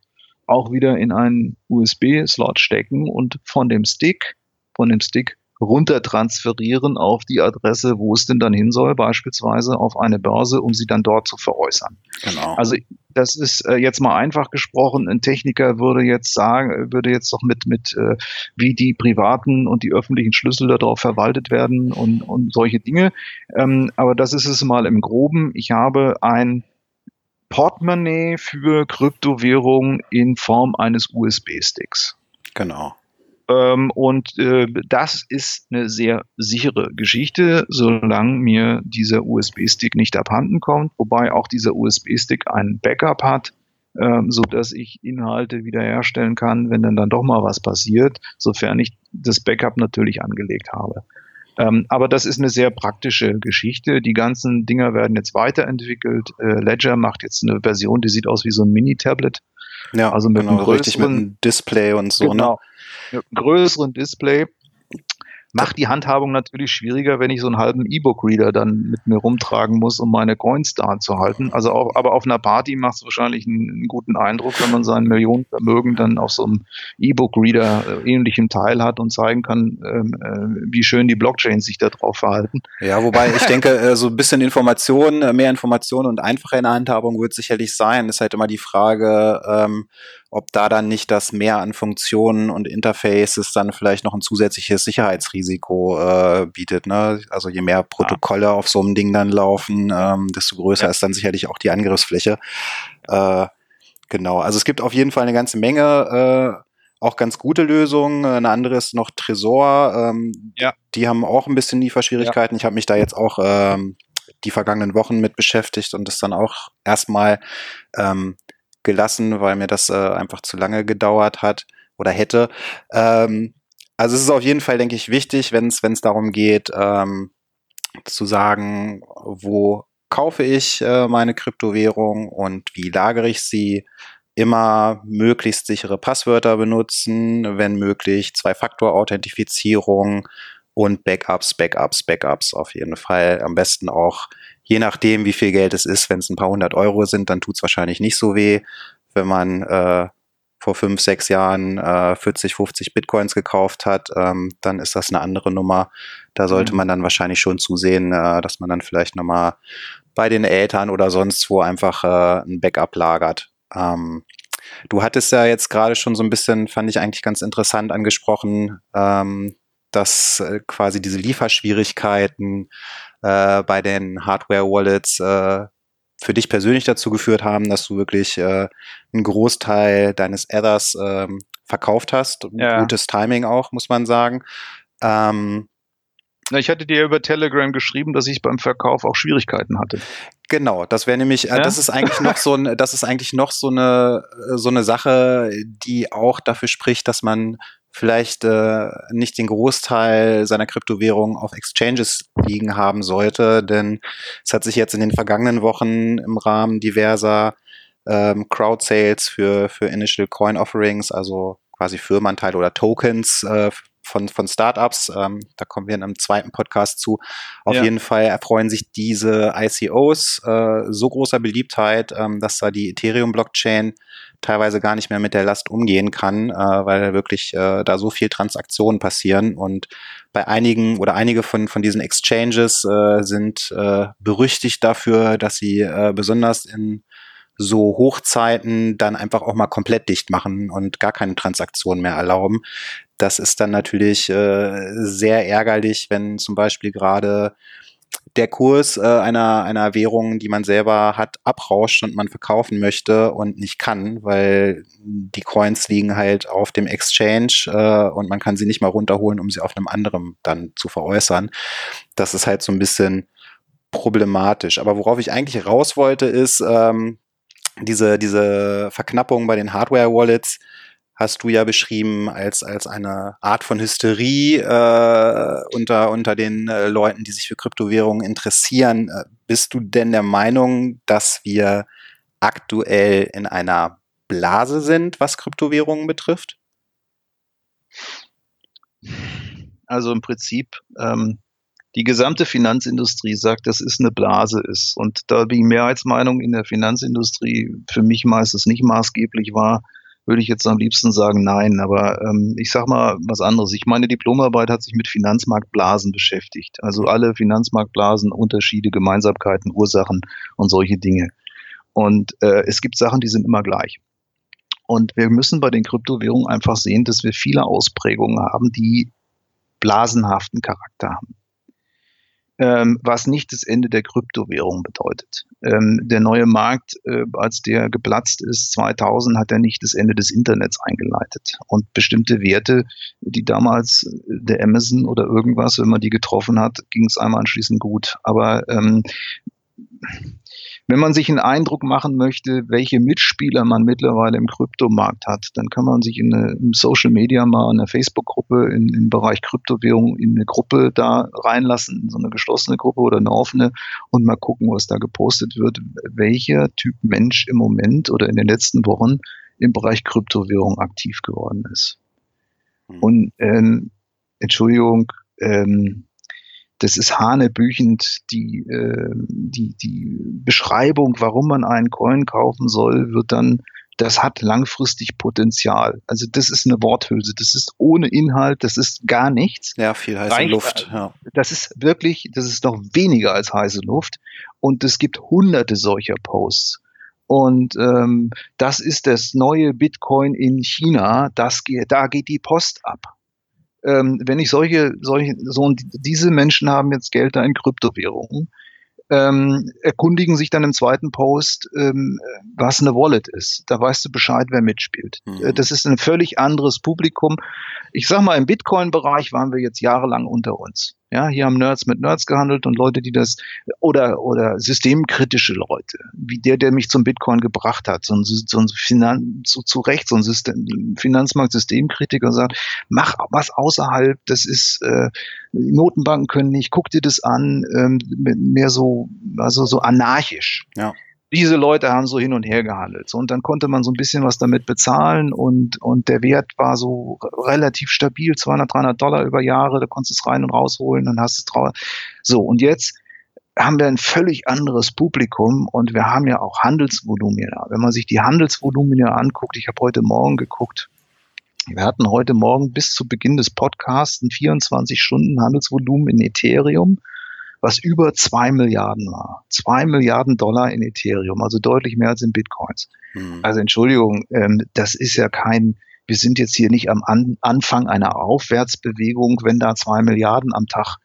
auch wieder in einen USB-Slot stecken und von dem Stick, von dem Stick runter transferieren auf die Adresse, wo es denn dann hin soll, beispielsweise auf eine Börse, um sie dann dort zu veräußern. Genau. Also das ist äh, jetzt mal einfach gesprochen. Ein Techniker würde jetzt sagen, würde jetzt doch mit mit äh, wie die privaten und die öffentlichen Schlüssel darauf verwaltet werden und und solche Dinge. Ähm, aber das ist es mal im Groben. Ich habe ein Portemonnaie für Kryptowährung in Form eines USB-Sticks. Genau. Ähm, und äh, das ist eine sehr sichere Geschichte, solange mir dieser USB-Stick nicht abhanden kommt, wobei auch dieser USB-Stick einen Backup hat, ähm, so dass ich Inhalte wiederherstellen kann, wenn dann dann doch mal was passiert, sofern ich das Backup natürlich angelegt habe. Ähm, aber das ist eine sehr praktische Geschichte. Die ganzen Dinger werden jetzt weiterentwickelt. Äh, Ledger macht jetzt eine Version, die sieht aus wie so ein Mini-Tablet. Ja, also mit genau, einem größeren, richtig mit einem Display und so. Ne? Genau. Größeren Display Macht die Handhabung natürlich schwieriger, wenn ich so einen halben E-Book-Reader dann mit mir rumtragen muss, um meine Coins da zu halten. Also auch, aber auf einer Party macht es wahrscheinlich einen, einen, guten Eindruck, wenn man sein Millionenvermögen dann auf so einem E-Book-Reader äh, ähnlichem Teil hat und zeigen kann, ähm, äh, wie schön die Blockchains sich da drauf verhalten. Ja, wobei ich denke, äh, so ein bisschen Information, äh, mehr Information und einfacher in der Handhabung wird sicherlich sein. Ist halt immer die Frage, ähm, ob da dann nicht das Mehr an Funktionen und Interfaces dann vielleicht noch ein zusätzliches Sicherheitsrisiko äh, bietet. Ne? Also je mehr Protokolle ja. auf so einem Ding dann laufen, ähm, desto größer ja. ist dann sicherlich auch die Angriffsfläche. Äh, genau, also es gibt auf jeden Fall eine ganze Menge. Äh, auch ganz gute Lösungen. Eine andere ist noch Tresor. Ähm, ja. Die haben auch ein bisschen Lieferschwierigkeiten. Ja. Ich habe mich da jetzt auch ähm, die vergangenen Wochen mit beschäftigt und das dann auch erstmal ähm, gelassen, weil mir das äh, einfach zu lange gedauert hat oder hätte. Ähm, also es ist auf jeden Fall, denke ich, wichtig, wenn es darum geht, ähm, zu sagen, wo kaufe ich äh, meine Kryptowährung und wie lagere ich sie immer möglichst sichere Passwörter benutzen, wenn möglich Zwei-Faktor-Authentifizierung und Backups, Backups, Backups auf jeden Fall. Am besten auch, je nachdem, wie viel Geld es ist, wenn es ein paar hundert Euro sind, dann tut es wahrscheinlich nicht so weh. Wenn man äh, vor fünf, sechs Jahren äh, 40, 50 Bitcoins gekauft hat, ähm, dann ist das eine andere Nummer. Da sollte mhm. man dann wahrscheinlich schon zusehen, äh, dass man dann vielleicht nochmal bei den Eltern oder sonst wo einfach äh, ein Backup lagert. Ähm, du hattest ja jetzt gerade schon so ein bisschen, fand ich eigentlich ganz interessant angesprochen, ähm, dass äh, quasi diese Lieferschwierigkeiten äh, bei den Hardware-Wallets äh, für dich persönlich dazu geführt haben, dass du wirklich äh, einen Großteil deines Ethers ähm, verkauft hast. Ja. Gutes Timing auch, muss man sagen. Ähm, na, ich hatte dir über Telegram geschrieben, dass ich beim Verkauf auch Schwierigkeiten hatte. Genau, das wäre nämlich, äh, ja? das ist eigentlich noch so ein, das ist eigentlich noch so eine, so eine Sache, die auch dafür spricht, dass man vielleicht äh, nicht den Großteil seiner Kryptowährung auf Exchanges liegen haben sollte, denn es hat sich jetzt in den vergangenen Wochen im Rahmen diverser ähm, Crowd-Sales für, für Initial Coin Offerings, also quasi Firmenanteile oder Tokens äh, von, von Startups, ähm, da kommen wir in einem zweiten Podcast zu. Auf ja. jeden Fall erfreuen sich diese ICOs äh, so großer Beliebtheit, ähm, dass da die Ethereum-Blockchain teilweise gar nicht mehr mit der Last umgehen kann, äh, weil wirklich äh, da so viel Transaktionen passieren und bei einigen oder einige von, von diesen Exchanges äh, sind äh, berüchtigt dafür, dass sie äh, besonders in so Hochzeiten dann einfach auch mal komplett dicht machen und gar keine Transaktionen mehr erlauben. Das ist dann natürlich äh, sehr ärgerlich, wenn zum Beispiel gerade der Kurs äh, einer, einer Währung, die man selber hat, abrauscht und man verkaufen möchte und nicht kann, weil die Coins liegen halt auf dem Exchange äh, und man kann sie nicht mal runterholen, um sie auf einem anderen dann zu veräußern. Das ist halt so ein bisschen problematisch. Aber worauf ich eigentlich raus wollte, ist ähm, diese, diese Verknappung bei den Hardware-Wallets hast du ja beschrieben als, als eine Art von Hysterie äh, unter, unter den äh, Leuten, die sich für Kryptowährungen interessieren. Äh, bist du denn der Meinung, dass wir aktuell in einer Blase sind, was Kryptowährungen betrifft? Also im Prinzip, ähm, die gesamte Finanzindustrie sagt, dass es eine Blase ist. Und da die Mehrheitsmeinung in der Finanzindustrie für mich meistens nicht maßgeblich war, würde ich jetzt am liebsten sagen, nein. Aber ähm, ich sage mal was anderes. Ich meine Diplomarbeit hat sich mit Finanzmarktblasen beschäftigt. Also alle Finanzmarktblasen, Unterschiede, Gemeinsamkeiten, Ursachen und solche Dinge. Und äh, es gibt Sachen, die sind immer gleich. Und wir müssen bei den Kryptowährungen einfach sehen, dass wir viele Ausprägungen haben, die blasenhaften Charakter haben ähm, was nicht das Ende der Kryptowährung bedeutet. Ähm, der neue Markt, äh, als der geplatzt ist, 2000, hat er nicht das Ende des Internets eingeleitet. Und bestimmte Werte, die damals äh, der Amazon oder irgendwas, wenn man die getroffen hat, ging es einmal anschließend gut. Aber ähm, wenn man sich einen Eindruck machen möchte, welche Mitspieler man mittlerweile im Kryptomarkt hat, dann kann man sich in eine, im Social Media mal in eine Facebook-Gruppe in, im Bereich Kryptowährung in eine Gruppe da reinlassen, so eine geschlossene Gruppe oder eine offene und mal gucken, was da gepostet wird, welcher Typ Mensch im Moment oder in den letzten Wochen im Bereich Kryptowährung aktiv geworden ist. Mhm. Und ähm, Entschuldigung, ähm, das ist hanebüchend. Die, äh, die, die Beschreibung, warum man einen Coin kaufen soll, wird dann, das hat langfristig Potenzial. Also das ist eine Worthülse. Das ist ohne Inhalt, das ist gar nichts. Ja, viel heiße Reicht, Luft. Ja. Das ist wirklich, das ist noch weniger als heiße Luft. Und es gibt hunderte solcher Posts. Und ähm, das ist das neue Bitcoin in China. Das, da geht die Post ab ähm, wenn ich solche, solche, so diese Menschen haben jetzt Geld da in Kryptowährungen, ähm, erkundigen sich dann im zweiten Post, ähm, was eine Wallet ist. Da weißt du Bescheid, wer mitspielt. Mhm. Das ist ein völlig anderes Publikum. Ich sag mal, im Bitcoin-Bereich waren wir jetzt jahrelang unter uns. Ja, hier haben Nerds mit Nerds gehandelt und Leute, die das oder oder systemkritische Leute, wie der, der mich zum Bitcoin gebracht hat, so ein, so ein Finan zu, zu Recht so ein System, Finanzmarkt-Systemkritiker sagt, mach was außerhalb, das ist äh, Notenbanken können nicht, guck dir das an, ähm, mehr so also so anarchisch. Ja. Diese Leute haben so hin und her gehandelt. Und dann konnte man so ein bisschen was damit bezahlen und, und der Wert war so relativ stabil, 200, 300 Dollar über Jahre, da konntest du es rein und rausholen, dann hast du es drauf. So, und jetzt haben wir ein völlig anderes Publikum und wir haben ja auch Handelsvolumina. Wenn man sich die Handelsvolumina anguckt, ich habe heute Morgen geguckt, wir hatten heute Morgen bis zu Beginn des Podcasts ein 24 Stunden Handelsvolumen in Ethereum was über zwei Milliarden war. Zwei Milliarden Dollar in Ethereum, also deutlich mehr als in Bitcoins. Hm. Also Entschuldigung, ähm, das ist ja kein, wir sind jetzt hier nicht am An Anfang einer Aufwärtsbewegung, wenn da zwei Milliarden am Tag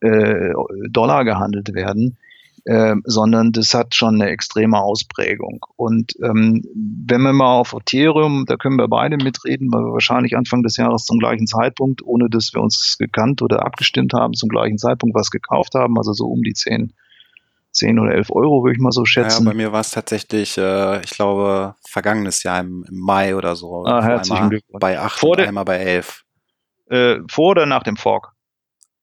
äh, Dollar gehandelt werden äh, sondern das hat schon eine extreme Ausprägung. Und ähm, wenn wir mal auf Ethereum, da können wir beide mitreden, weil wir wahrscheinlich Anfang des Jahres zum gleichen Zeitpunkt, ohne dass wir uns gekannt oder abgestimmt haben, zum gleichen Zeitpunkt was gekauft haben, also so um die 10, 10 oder 11 Euro, würde ich mal so schätzen. Ja, bei mir war es tatsächlich, äh, ich glaube, vergangenes Jahr im, im Mai oder so. Ah, herzlichen Glückwunsch. Bei 8 vor und einmal bei 11. Äh, vor oder nach dem Fork?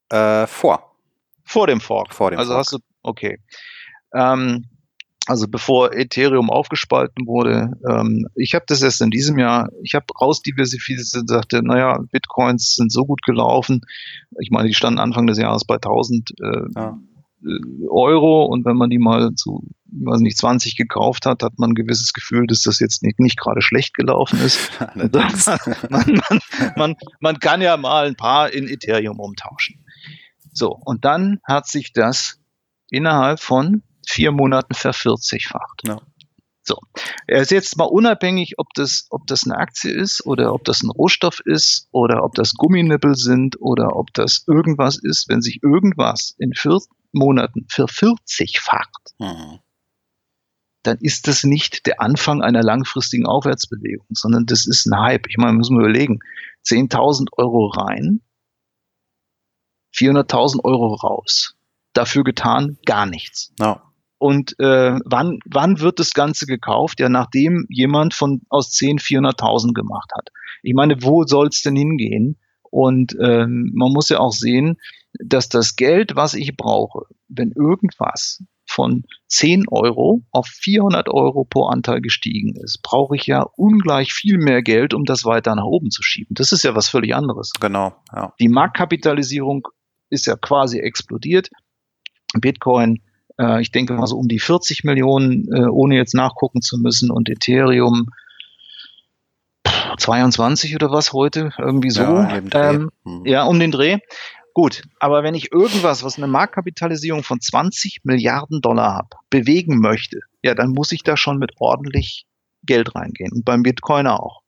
Äh, vor. Vor dem Fork. Vor dem also Fork. hast du Okay. Ähm, also bevor Ethereum aufgespalten wurde, ähm, ich habe das erst in diesem Jahr, ich habe rausdiversifiziert und sagte, naja, Bitcoins sind so gut gelaufen. Ich meine, die standen Anfang des Jahres bei 1000 äh, ja. Äh, Euro und wenn man die mal zu, weiß nicht, 20 gekauft hat, hat man ein gewisses Gefühl, dass das jetzt nicht, nicht gerade schlecht gelaufen ist. man, man, man, man kann ja mal ein paar in Ethereum umtauschen. So, und dann hat sich das innerhalb von vier Monaten vervierzigfacht. Ja. So. Er ist jetzt mal unabhängig, ob das, ob das eine Aktie ist oder ob das ein Rohstoff ist oder ob das Gumminippel sind oder ob das irgendwas ist. Wenn sich irgendwas in vier Monaten vervierzigfacht, mhm. dann ist das nicht der Anfang einer langfristigen Aufwärtsbewegung, sondern das ist ein Hype. Ich meine, müssen wir überlegen. 10.000 Euro rein, 400.000 Euro raus dafür getan? Gar nichts. No. Und äh, wann, wann wird das Ganze gekauft? Ja, nachdem jemand von aus 10 400.000 gemacht hat. Ich meine, wo soll es denn hingehen? Und ähm, man muss ja auch sehen, dass das Geld, was ich brauche, wenn irgendwas von 10 Euro auf 400 Euro pro Anteil gestiegen ist, brauche ich ja ungleich viel mehr Geld, um das weiter nach oben zu schieben. Das ist ja was völlig anderes. Genau. Ja. Die Marktkapitalisierung ist ja quasi explodiert. Bitcoin, äh, ich denke mal so um die 40 Millionen, äh, ohne jetzt nachgucken zu müssen, und Ethereum 22 oder was heute, irgendwie so. Ja, ähm, hm. ja, um den Dreh. Gut, aber wenn ich irgendwas, was eine Marktkapitalisierung von 20 Milliarden Dollar habe, bewegen möchte, ja, dann muss ich da schon mit ordentlich Geld reingehen. Und beim Bitcoin auch.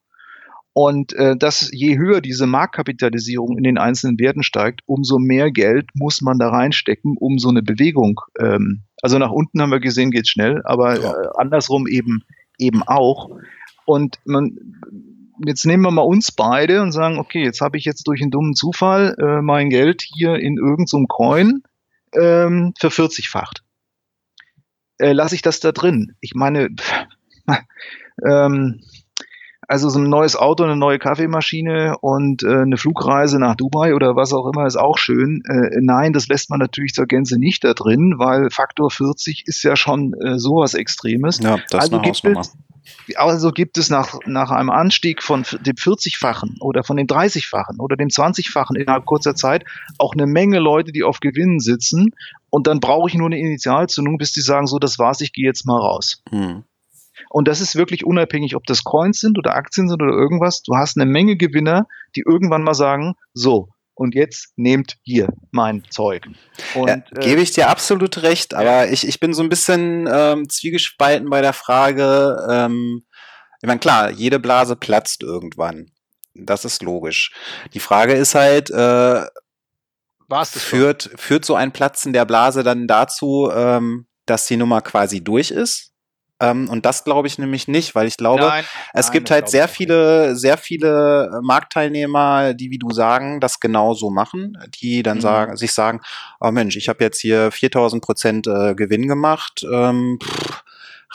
Und äh, dass je höher diese Marktkapitalisierung in den einzelnen Werten steigt, umso mehr Geld muss man da reinstecken, um so eine Bewegung. Ähm, also nach unten haben wir gesehen, geht schnell, aber ja. äh, andersrum eben eben auch. Und man, jetzt nehmen wir mal uns beide und sagen, okay, jetzt habe ich jetzt durch einen dummen Zufall äh, mein Geld hier in irgendeinem so Coin ähm, vervierzigfacht. Äh, Lasse ich das da drin? Ich meine, ähm, also so ein neues Auto, eine neue Kaffeemaschine und äh, eine Flugreise nach Dubai oder was auch immer ist auch schön. Äh, nein, das lässt man natürlich zur Gänze nicht da drin, weil Faktor 40 ist ja schon äh, sowas Extremes. Ja, das also gibt es, also gibt es nach, nach einem Anstieg von dem 40-fachen oder von dem 30-fachen oder dem 20-fachen innerhalb kurzer Zeit auch eine Menge Leute, die auf Gewinnen sitzen und dann brauche ich nur eine Initialzündung, bis die sagen, so, das war's, ich gehe jetzt mal raus. Hm. Und das ist wirklich unabhängig, ob das Coins sind oder Aktien sind oder irgendwas. Du hast eine Menge Gewinner, die irgendwann mal sagen, so, und jetzt nehmt hier mein Zeug. Und, ja, äh, gebe ich dir absolut recht, aber ja. ich, ich bin so ein bisschen ähm, zwiegespalten bei der Frage, ähm, ich meine, klar, jede Blase platzt irgendwann. Das ist logisch. Die Frage ist halt, äh, War's das führt, führt so ein Platzen der Blase dann dazu, ähm, dass die Nummer quasi durch ist? Ähm, und das glaube ich nämlich nicht, weil ich glaube, nein, es nein, gibt halt sehr viele, sehr viele äh, Marktteilnehmer, die, wie du sagen, das genauso machen, die dann mhm. sagen, sich sagen, oh Mensch, ich habe jetzt hier 4000 Prozent äh, Gewinn gemacht, ähm, pff,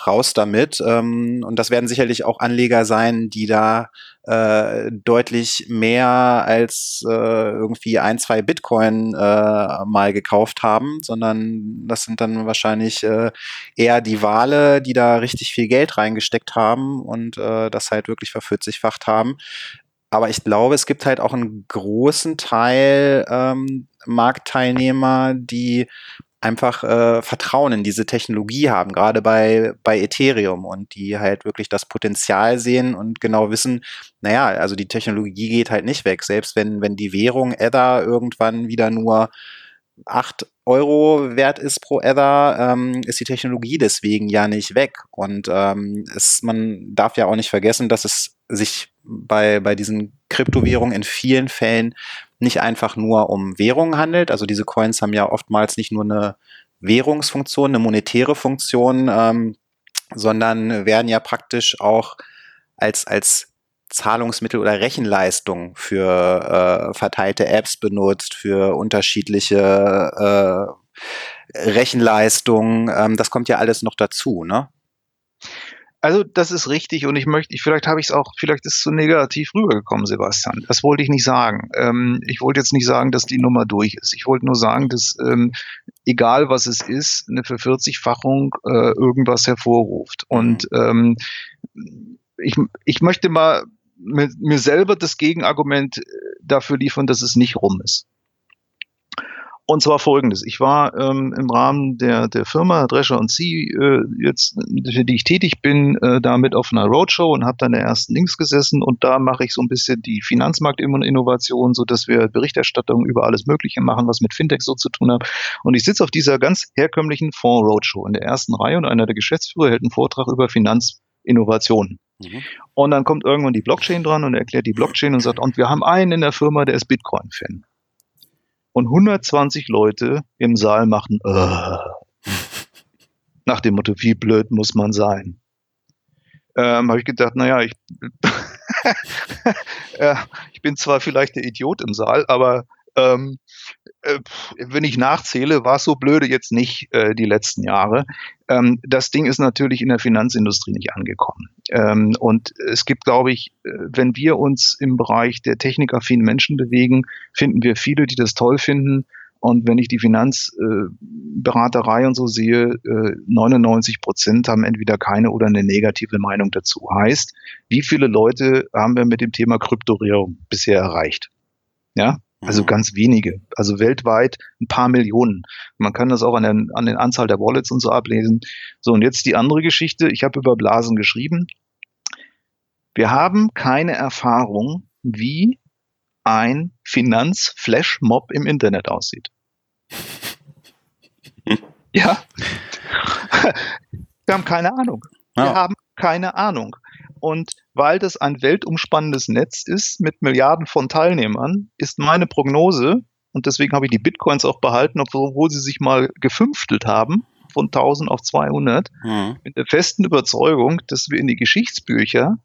raus damit. Ähm, und das werden sicherlich auch Anleger sein, die da äh, deutlich mehr als äh, irgendwie ein, zwei Bitcoin äh, mal gekauft haben, sondern das sind dann wahrscheinlich äh, eher die Wale, die da richtig viel Geld reingesteckt haben und äh, das halt wirklich vervierzigfacht haben. Aber ich glaube, es gibt halt auch einen großen Teil ähm, Marktteilnehmer, die einfach äh, Vertrauen in diese Technologie haben, gerade bei, bei Ethereum und die halt wirklich das Potenzial sehen und genau wissen, naja, also die Technologie geht halt nicht weg. Selbst wenn, wenn die Währung Ether irgendwann wieder nur acht Euro wert ist pro Ether, ähm, ist die Technologie deswegen ja nicht weg. Und ähm, es, man darf ja auch nicht vergessen, dass es sich bei, bei diesen Kryptowährungen in vielen Fällen nicht einfach nur um Währungen handelt. Also diese Coins haben ja oftmals nicht nur eine Währungsfunktion, eine monetäre Funktion, ähm, sondern werden ja praktisch auch als, als Zahlungsmittel oder Rechenleistung für äh, verteilte Apps benutzt, für unterschiedliche äh, Rechenleistungen. Ähm, das kommt ja alles noch dazu, ne? Also das ist richtig und ich möchte, ich, vielleicht habe ich es auch, vielleicht ist es zu negativ rübergekommen, Sebastian. Das wollte ich nicht sagen. Ähm, ich wollte jetzt nicht sagen, dass die Nummer durch ist. Ich wollte nur sagen, dass ähm, egal was es ist, eine Vervierzigfachung äh, irgendwas hervorruft. Und ähm, ich, ich möchte mal mir, mir selber das Gegenargument äh, dafür liefern, dass es nicht rum ist. Und zwar folgendes. Ich war ähm, im Rahmen der, der Firma Drescher und Sie, äh, jetzt, für die ich tätig bin, äh, da mit auf einer Roadshow und habe dann der ersten Links gesessen und da mache ich so ein bisschen die Finanzmarktinnovation, so dass wir Berichterstattung über alles Mögliche machen, was mit Fintech so zu tun hat. Und ich sitze auf dieser ganz herkömmlichen Fonds Roadshow in der ersten Reihe und einer der Geschäftsführer hält einen Vortrag über Finanzinnovation. Mhm. Und dann kommt irgendwann die Blockchain dran und erklärt die Blockchain und sagt, und wir haben einen in der Firma, der ist Bitcoin-Fan und 120 Leute im Saal machen uh, nach dem Motto, wie blöd muss man sein. Ähm, habe ich gedacht, naja, ich, äh, ich bin zwar vielleicht der Idiot im Saal, aber ähm, äh, wenn ich nachzähle, war es so blöde jetzt nicht äh, die letzten Jahre. Ähm, das Ding ist natürlich in der Finanzindustrie nicht angekommen. Ähm, und es gibt, glaube ich, äh, wenn wir uns im Bereich der technikaffinen Menschen bewegen, finden wir viele, die das toll finden. Und wenn ich die Finanzberaterei äh, und so sehe, äh, 99 Prozent haben entweder keine oder eine negative Meinung dazu. Heißt, wie viele Leute haben wir mit dem Thema Kryptorierung bisher erreicht? Ja, also mhm. ganz wenige. Also weltweit ein paar Millionen. Man kann das auch an, der, an der Anzahl der Wallets und so ablesen. So, und jetzt die andere Geschichte. Ich habe über Blasen geschrieben. Wir haben keine Erfahrung, wie ein Finanz-Flash-Mob im Internet aussieht. ja. Wir haben keine Ahnung. Wir ja. haben keine Ahnung. Und weil das ein weltumspannendes Netz ist mit Milliarden von Teilnehmern, ist meine Prognose, und deswegen habe ich die Bitcoins auch behalten, obwohl sie sich mal gefünftelt haben, von 1000 auf 200, mhm. mit der festen Überzeugung, dass wir in die Geschichtsbücher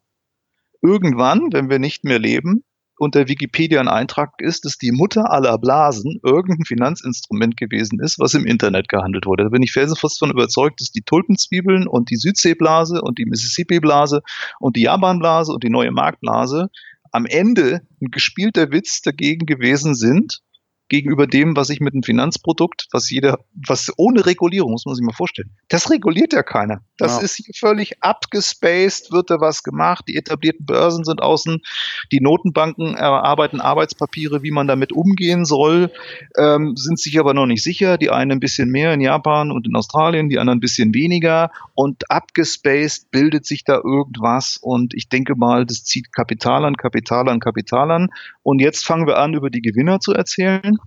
irgendwann, wenn wir nicht mehr leben, unter Wikipedia ein Eintrag ist, dass die Mutter aller Blasen irgendein Finanzinstrument gewesen ist, was im Internet gehandelt wurde. Da bin ich felsenfest von überzeugt, dass die Tulpenzwiebeln und die Südseeblase und die Mississippi-Blase und die Japan-Blase und die neue Marktblase am Ende ein gespielter Witz dagegen gewesen sind, gegenüber dem, was ich mit einem Finanzprodukt, was jeder, was ohne Regulierung, muss man sich mal vorstellen. Das reguliert ja keiner. Das ja. ist hier völlig abgespaced, wird da was gemacht. Die etablierten Börsen sind außen. Die Notenbanken erarbeiten Arbeitspapiere, wie man damit umgehen soll, ähm, sind sich aber noch nicht sicher. Die einen ein bisschen mehr in Japan und in Australien, die anderen ein bisschen weniger. Und abgespaced bildet sich da irgendwas. Und ich denke mal, das zieht Kapital an, Kapital an, Kapital an. Und jetzt fangen wir an, über die Gewinner zu erzählen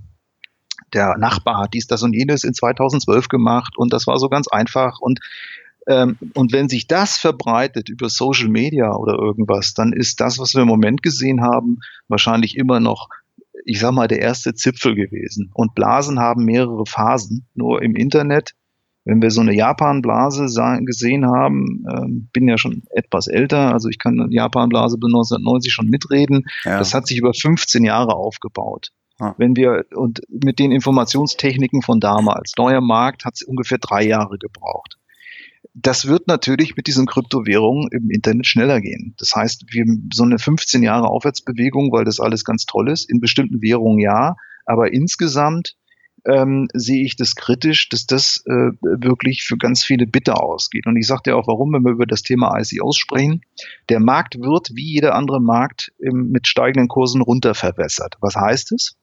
der Nachbar hat dies, das und jenes in 2012 gemacht und das war so ganz einfach und ähm, und wenn sich das verbreitet über Social Media oder irgendwas, dann ist das, was wir im Moment gesehen haben, wahrscheinlich immer noch, ich sag mal, der erste Zipfel gewesen. Und Blasen haben mehrere Phasen. Nur im Internet, wenn wir so eine Japan-Blase gesehen haben, ähm, bin ja schon etwas älter, also ich kann Japan-Blase bis 1990 schon mitreden. Ja. Das hat sich über 15 Jahre aufgebaut. Wenn wir und mit den Informationstechniken von damals, neuer Markt hat es ungefähr drei Jahre gebraucht. das wird natürlich mit diesen Kryptowährungen im Internet schneller gehen. Das heißt, wir so eine 15 Jahre Aufwärtsbewegung, weil das alles ganz toll ist, in bestimmten Währungen ja, aber insgesamt ähm, sehe ich das kritisch, dass das äh, wirklich für ganz viele bitter ausgeht. Und ich sagte ja auch, warum, wenn wir über das Thema ICOs sprechen. Der Markt wird wie jeder andere Markt im, mit steigenden Kursen runterverwässert. Was heißt es?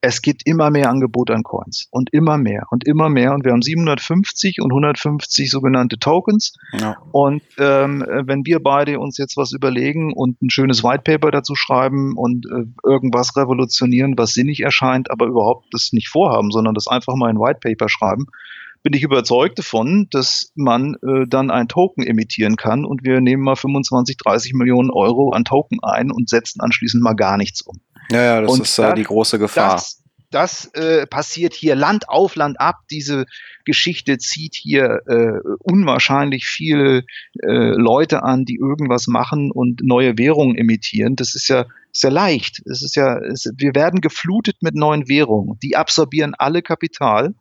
Es gibt immer mehr Angebot an Coins und immer mehr und immer mehr. Und wir haben 750 und 150 sogenannte Tokens. Ja. Und ähm, wenn wir beide uns jetzt was überlegen und ein schönes White Paper dazu schreiben und äh, irgendwas revolutionieren, was sinnig erscheint, aber überhaupt das nicht vorhaben, sondern das einfach mal in White Paper schreiben, bin ich überzeugt davon, dass man äh, dann ein Token emittieren kann und wir nehmen mal 25, 30 Millionen Euro an Token ein und setzen anschließend mal gar nichts um. Ja, ja das und ist äh, die große Gefahr. Das, das äh, passiert hier Land auf Land ab. Diese Geschichte zieht hier äh, unwahrscheinlich viele äh, Leute an, die irgendwas machen und neue Währungen emittieren. Das ist ja, ist ja leicht. Es ist ja, es, wir werden geflutet mit neuen Währungen. Die absorbieren alle Kapital.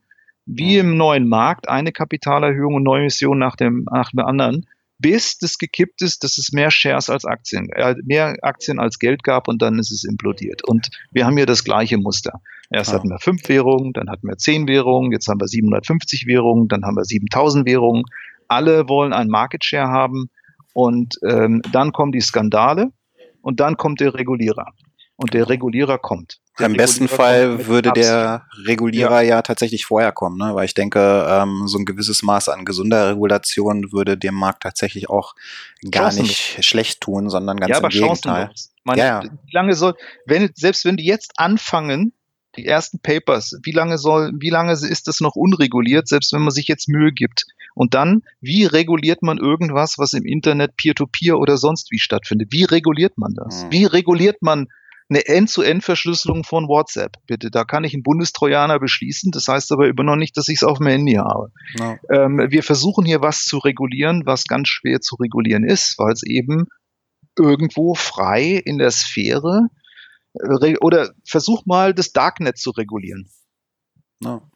Wie im neuen Markt, eine Kapitalerhöhung und neue Emissionen nach dem, nach dem anderen bis das gekippt ist, dass es mehr Shares als Aktien, äh, mehr Aktien als Geld gab und dann ist es implodiert. Und wir haben hier das gleiche Muster. Erst ah. hatten wir fünf Währungen, dann hatten wir zehn Währungen, jetzt haben wir 750 Währungen, dann haben wir 7000 Währungen. Alle wollen ein Market Share haben und ähm, dann kommen die Skandale und dann kommt der Regulierer. Und der Regulierer kommt. Im besten Fall würde der Regulierer ja. ja. tatsächlich vorher kommen, ne? weil ich denke, ähm, so ein gewisses Maß an gesunder Regulation würde dem Markt tatsächlich auch gar nicht schlecht tun, sondern ganz ja, im Gegenteil. Man, ja, ja. Wie lange soll, wenn, selbst wenn die jetzt anfangen, die ersten Papers, wie lange soll, wie lange ist das noch unreguliert, selbst wenn man sich jetzt Mühe gibt? Und dann, wie reguliert man irgendwas, was im Internet Peer-to-Peer -Peer oder sonst wie stattfindet? Wie reguliert man das? Hm. Wie reguliert man eine End-zu-End-Verschlüsselung von WhatsApp, bitte. Da kann ich einen Bundestrojaner beschließen. Das heißt aber immer noch nicht, dass ich es auf dem Handy habe. No. Ähm, wir versuchen hier was zu regulieren, was ganz schwer zu regulieren ist, weil es eben irgendwo frei in der Sphäre äh, oder versuch mal das Darknet zu regulieren. No.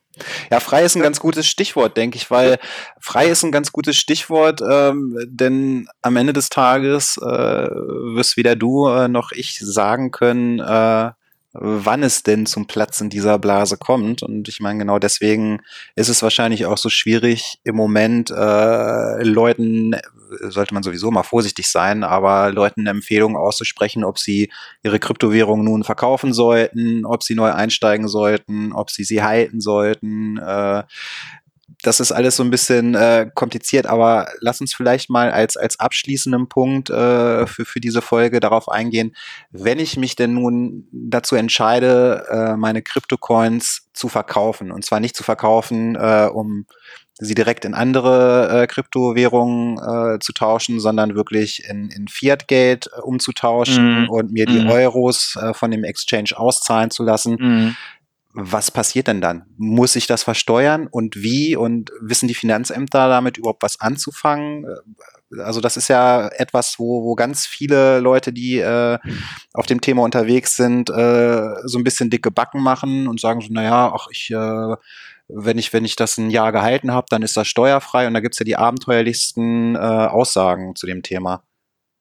Ja, frei ist ein ganz gutes Stichwort, denke ich, weil frei ist ein ganz gutes Stichwort, ähm, denn am Ende des Tages äh, wirst weder du äh, noch ich sagen können, äh, wann es denn zum Platzen dieser Blase kommt. Und ich meine, genau deswegen ist es wahrscheinlich auch so schwierig, im Moment äh, Leuten, sollte man sowieso mal vorsichtig sein, aber Leuten eine Empfehlung auszusprechen, ob sie ihre Kryptowährung nun verkaufen sollten, ob sie neu einsteigen sollten, ob sie sie halten sollten. Äh, das ist alles so ein bisschen äh, kompliziert, aber lass uns vielleicht mal als, als abschließenden Punkt äh, für, für diese Folge darauf eingehen, wenn ich mich denn nun dazu entscheide, äh, meine Kryptocoins zu verkaufen. Und zwar nicht zu verkaufen, äh, um sie direkt in andere äh, Kryptowährungen äh, zu tauschen, sondern wirklich in, in Fiat-Geld äh, umzutauschen mm. und mir die mm. Euros äh, von dem Exchange auszahlen zu lassen. Mm was passiert denn dann? Muss ich das versteuern und wie? Und wissen die Finanzämter damit überhaupt was anzufangen? Äh, also das ist ja etwas, wo, wo ganz viele Leute, die äh, auf dem Thema unterwegs sind, äh, so ein bisschen dicke Backen machen und sagen so, naja, ach, ich, äh, wenn ich, wenn ich das ein Jahr gehalten habe, dann ist das steuerfrei und da gibt's ja die abenteuerlichsten äh, Aussagen zu dem Thema.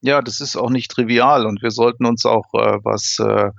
Ja, das ist auch nicht trivial und wir sollten uns auch, äh, was äh,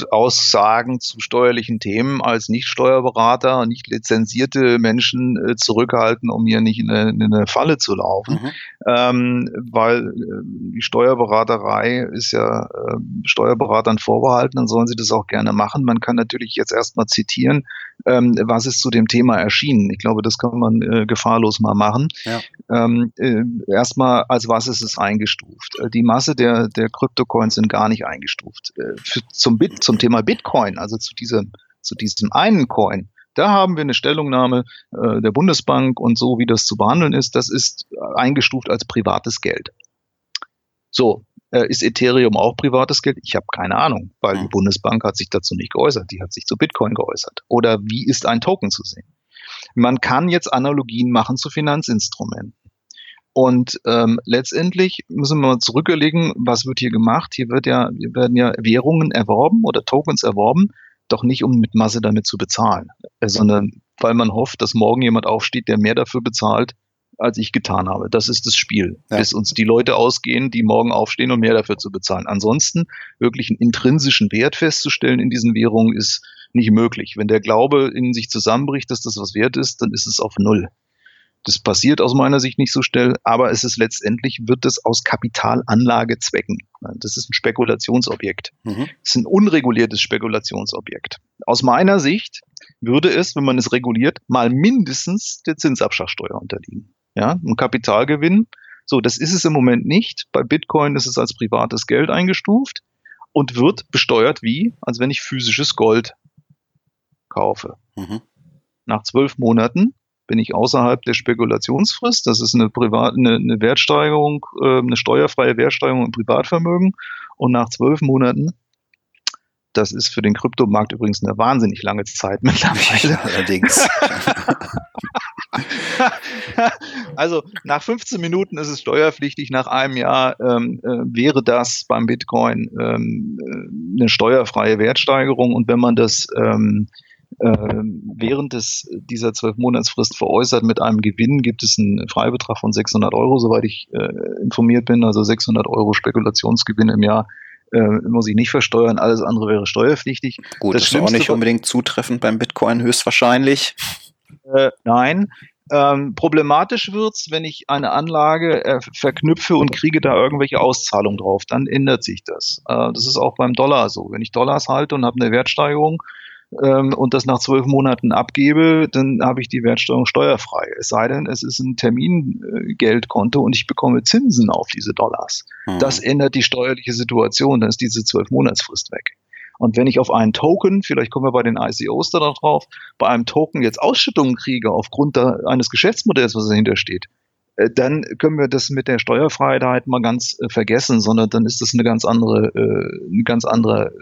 äh, Aussagen zu steuerlichen Themen als Nicht-Steuerberater, nicht lizenzierte Menschen äh, zurückhalten, um hier nicht in eine, in eine Falle zu laufen. Mhm. Ähm, weil äh, die Steuerberaterei ist ja äh, Steuerberatern vorbehalten, dann sollen sie das auch gerne machen. Man kann natürlich jetzt erstmal zitieren, ähm, was ist zu dem Thema erschienen. Ich glaube, das kann man äh, gefahrlos mal machen. Ja. Ähm, äh, erstmal, als was ist es eingestuft? Die Masse der, der Kryptocoins sind gar nicht eingestuft für, zum, Bit, zum Thema Bitcoin, also zu diesem, zu diesem einen Coin, da haben wir eine Stellungnahme äh, der Bundesbank und so, wie das zu behandeln ist, das ist eingestuft als privates Geld. So, äh, ist Ethereum auch privates Geld? Ich habe keine Ahnung, weil die hm. Bundesbank hat sich dazu nicht geäußert. Die hat sich zu Bitcoin geäußert. Oder wie ist ein Token zu sehen? Man kann jetzt Analogien machen zu Finanzinstrumenten. Und ähm, letztendlich müssen wir mal zurücklegen, was wird hier gemacht? Hier wird ja, hier werden ja Währungen erworben oder Tokens erworben, doch nicht um mit Masse damit zu bezahlen, äh, sondern weil man hofft, dass morgen jemand aufsteht, der mehr dafür bezahlt, als ich getan habe. Das ist das Spiel, ja. bis uns die Leute ausgehen, die morgen aufstehen, um mehr dafür zu bezahlen. Ansonsten wirklich einen intrinsischen Wert festzustellen in diesen Währungen ist nicht möglich. Wenn der Glaube in sich zusammenbricht, dass das was wert ist, dann ist es auf Null. Das passiert aus meiner Sicht nicht so schnell, aber es ist letztendlich, wird es aus Kapitalanlagezwecken. Das ist ein Spekulationsobjekt. Mhm. Das ist ein unreguliertes Spekulationsobjekt. Aus meiner Sicht würde es, wenn man es reguliert, mal mindestens der Zinsabschlagssteuer unterliegen. Ja, ein Kapitalgewinn. So, das ist es im Moment nicht. Bei Bitcoin ist es als privates Geld eingestuft und wird besteuert wie, als wenn ich physisches Gold kaufe. Mhm. Nach zwölf Monaten bin ich außerhalb der Spekulationsfrist. Das ist eine, Privat, eine, eine Wertsteigerung, äh, eine steuerfreie Wertsteigerung im Privatvermögen. Und nach zwölf Monaten, das ist für den Kryptomarkt übrigens eine wahnsinnig lange Zeit mittlerweile. Allerdings. also nach 15 Minuten ist es steuerpflichtig, nach einem Jahr ähm, äh, wäre das beim Bitcoin ähm, äh, eine steuerfreie Wertsteigerung und wenn man das ähm, ähm, während des, dieser zwölf Monatsfrist veräußert mit einem Gewinn, gibt es einen Freibetrag von 600 Euro, soweit ich äh, informiert bin. Also 600 Euro Spekulationsgewinn im Jahr äh, muss ich nicht versteuern. Alles andere wäre steuerpflichtig. Gut, das, das ist auch nicht unbedingt zutreffend beim Bitcoin höchstwahrscheinlich. Äh, nein. Ähm, problematisch wird's, wenn ich eine Anlage äh, verknüpfe und kriege da irgendwelche Auszahlungen drauf. Dann ändert sich das. Äh, das ist auch beim Dollar so. Wenn ich Dollars halte und habe eine Wertsteigerung, ähm, und das nach zwölf Monaten abgebe, dann habe ich die Wertsteuerung steuerfrei. Es sei denn, es ist ein Termingeldkonto und ich bekomme Zinsen auf diese Dollars. Mhm. Das ändert die steuerliche Situation, dann ist diese zwölf Monatsfrist weg. Und wenn ich auf einen Token, vielleicht kommen wir bei den ICOs da noch drauf, bei einem Token jetzt Ausschüttungen kriege aufgrund da, eines Geschäftsmodells, was dahinter steht, äh, dann können wir das mit der Steuerfreiheit mal ganz äh, vergessen, sondern dann ist das eine ganz andere, äh, eine ganz andere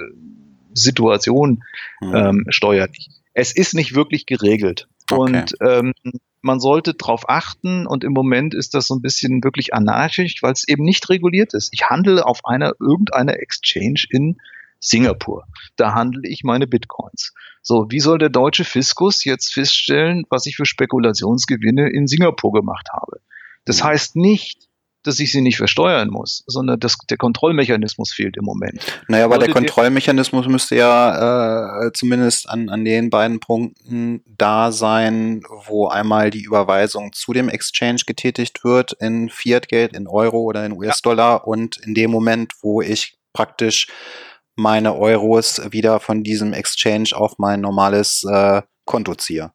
Situation mhm. ähm, steuerlich. Es ist nicht wirklich geregelt. Okay. Und ähm, man sollte darauf achten und im Moment ist das so ein bisschen wirklich anarchisch, weil es eben nicht reguliert ist. Ich handle auf einer irgendeiner Exchange in Singapur. Da handle ich meine Bitcoins. So, wie soll der deutsche Fiskus jetzt feststellen, was ich für Spekulationsgewinne in Singapur gemacht habe? Das mhm. heißt nicht, dass ich sie nicht versteuern muss, sondern dass der Kontrollmechanismus fehlt im Moment. Naja, aber der Kontrollmechanismus müsste ja äh, zumindest an, an den beiden Punkten da sein, wo einmal die Überweisung zu dem Exchange getätigt wird in Fiat-Geld, in Euro oder in US-Dollar ja. und in dem Moment, wo ich praktisch meine Euros wieder von diesem Exchange auf mein normales äh, Konto ziehe.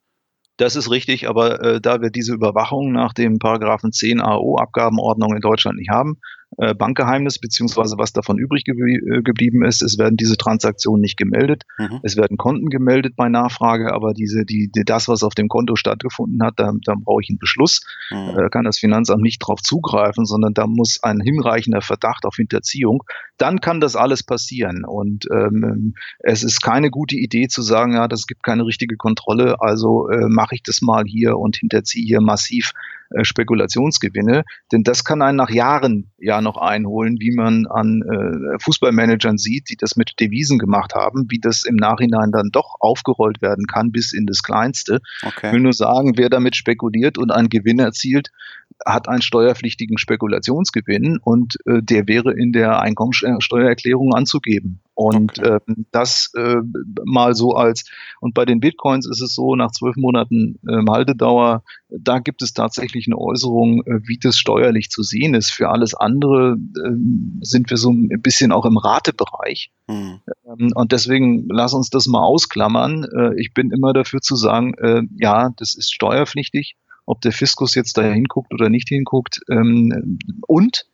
Das ist richtig, aber äh, da wir diese Überwachung nach dem Paragraphen 10 AO Abgabenordnung in Deutschland nicht haben, äh, Bankgeheimnis, beziehungsweise was davon übrig geblie äh, geblieben ist. Es werden diese Transaktionen nicht gemeldet. Mhm. Es werden Konten gemeldet bei Nachfrage, aber diese, die, die, das, was auf dem Konto stattgefunden hat, da, da brauche ich einen Beschluss. Mhm. Da kann das Finanzamt nicht drauf zugreifen, sondern da muss ein hinreichender Verdacht auf Hinterziehung. Dann kann das alles passieren. Und ähm, es ist keine gute Idee zu sagen, ja, das gibt keine richtige Kontrolle, also äh, mache ich das mal hier und hinterziehe hier massiv äh, Spekulationsgewinne, denn das kann einen nach Jahren ja noch einholen, wie man an äh, Fußballmanagern sieht, die das mit Devisen gemacht haben, wie das im Nachhinein dann doch aufgerollt werden kann bis in das Kleinste. Okay. Ich will nur sagen, wer damit spekuliert und einen Gewinn erzielt, hat einen steuerpflichtigen Spekulationsgewinn und äh, der wäre in der Einkommensteuererklärung anzugeben. Und okay. äh, das äh, mal so als, und bei den Bitcoins ist es so, nach zwölf Monaten äh, Haltedauer, da gibt es tatsächlich eine Äußerung, äh, wie das steuerlich zu sehen ist. Für alles andere äh, sind wir so ein bisschen auch im Ratebereich. Hm. Ähm, und deswegen lass uns das mal ausklammern. Äh, ich bin immer dafür zu sagen, äh, ja, das ist steuerpflichtig ob der Fiskus jetzt da hinguckt oder nicht hinguckt. Ähm, und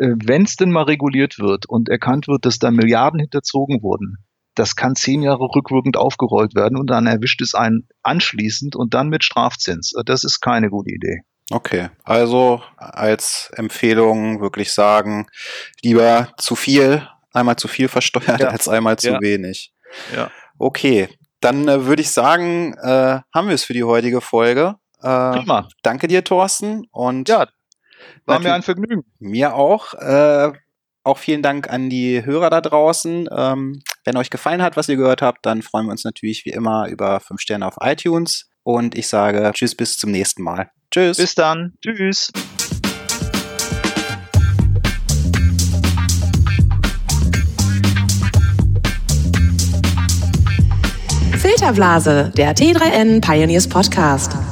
wenn es denn mal reguliert wird und erkannt wird, dass da Milliarden hinterzogen wurden, das kann zehn Jahre rückwirkend aufgerollt werden und dann erwischt es einen anschließend und dann mit Strafzins. Das ist keine gute Idee. Okay, also als Empfehlung wirklich sagen, lieber zu viel, einmal zu viel versteuert ja. als einmal zu ja. wenig. Ja. Okay, dann äh, würde ich sagen, äh, haben wir es für die heutige Folge. Äh, Prima. Danke dir, Thorsten. Und ja, war Natürlich. mir ein Vergnügen. Mir auch. Äh, auch vielen Dank an die Hörer da draußen. Ähm, wenn euch gefallen hat, was ihr gehört habt, dann freuen wir uns natürlich wie immer über 5 Sterne auf iTunes. Und ich sage Tschüss, bis zum nächsten Mal. Tschüss. Bis dann. Tschüss. Filterblase, der T3N Pioneers Podcast.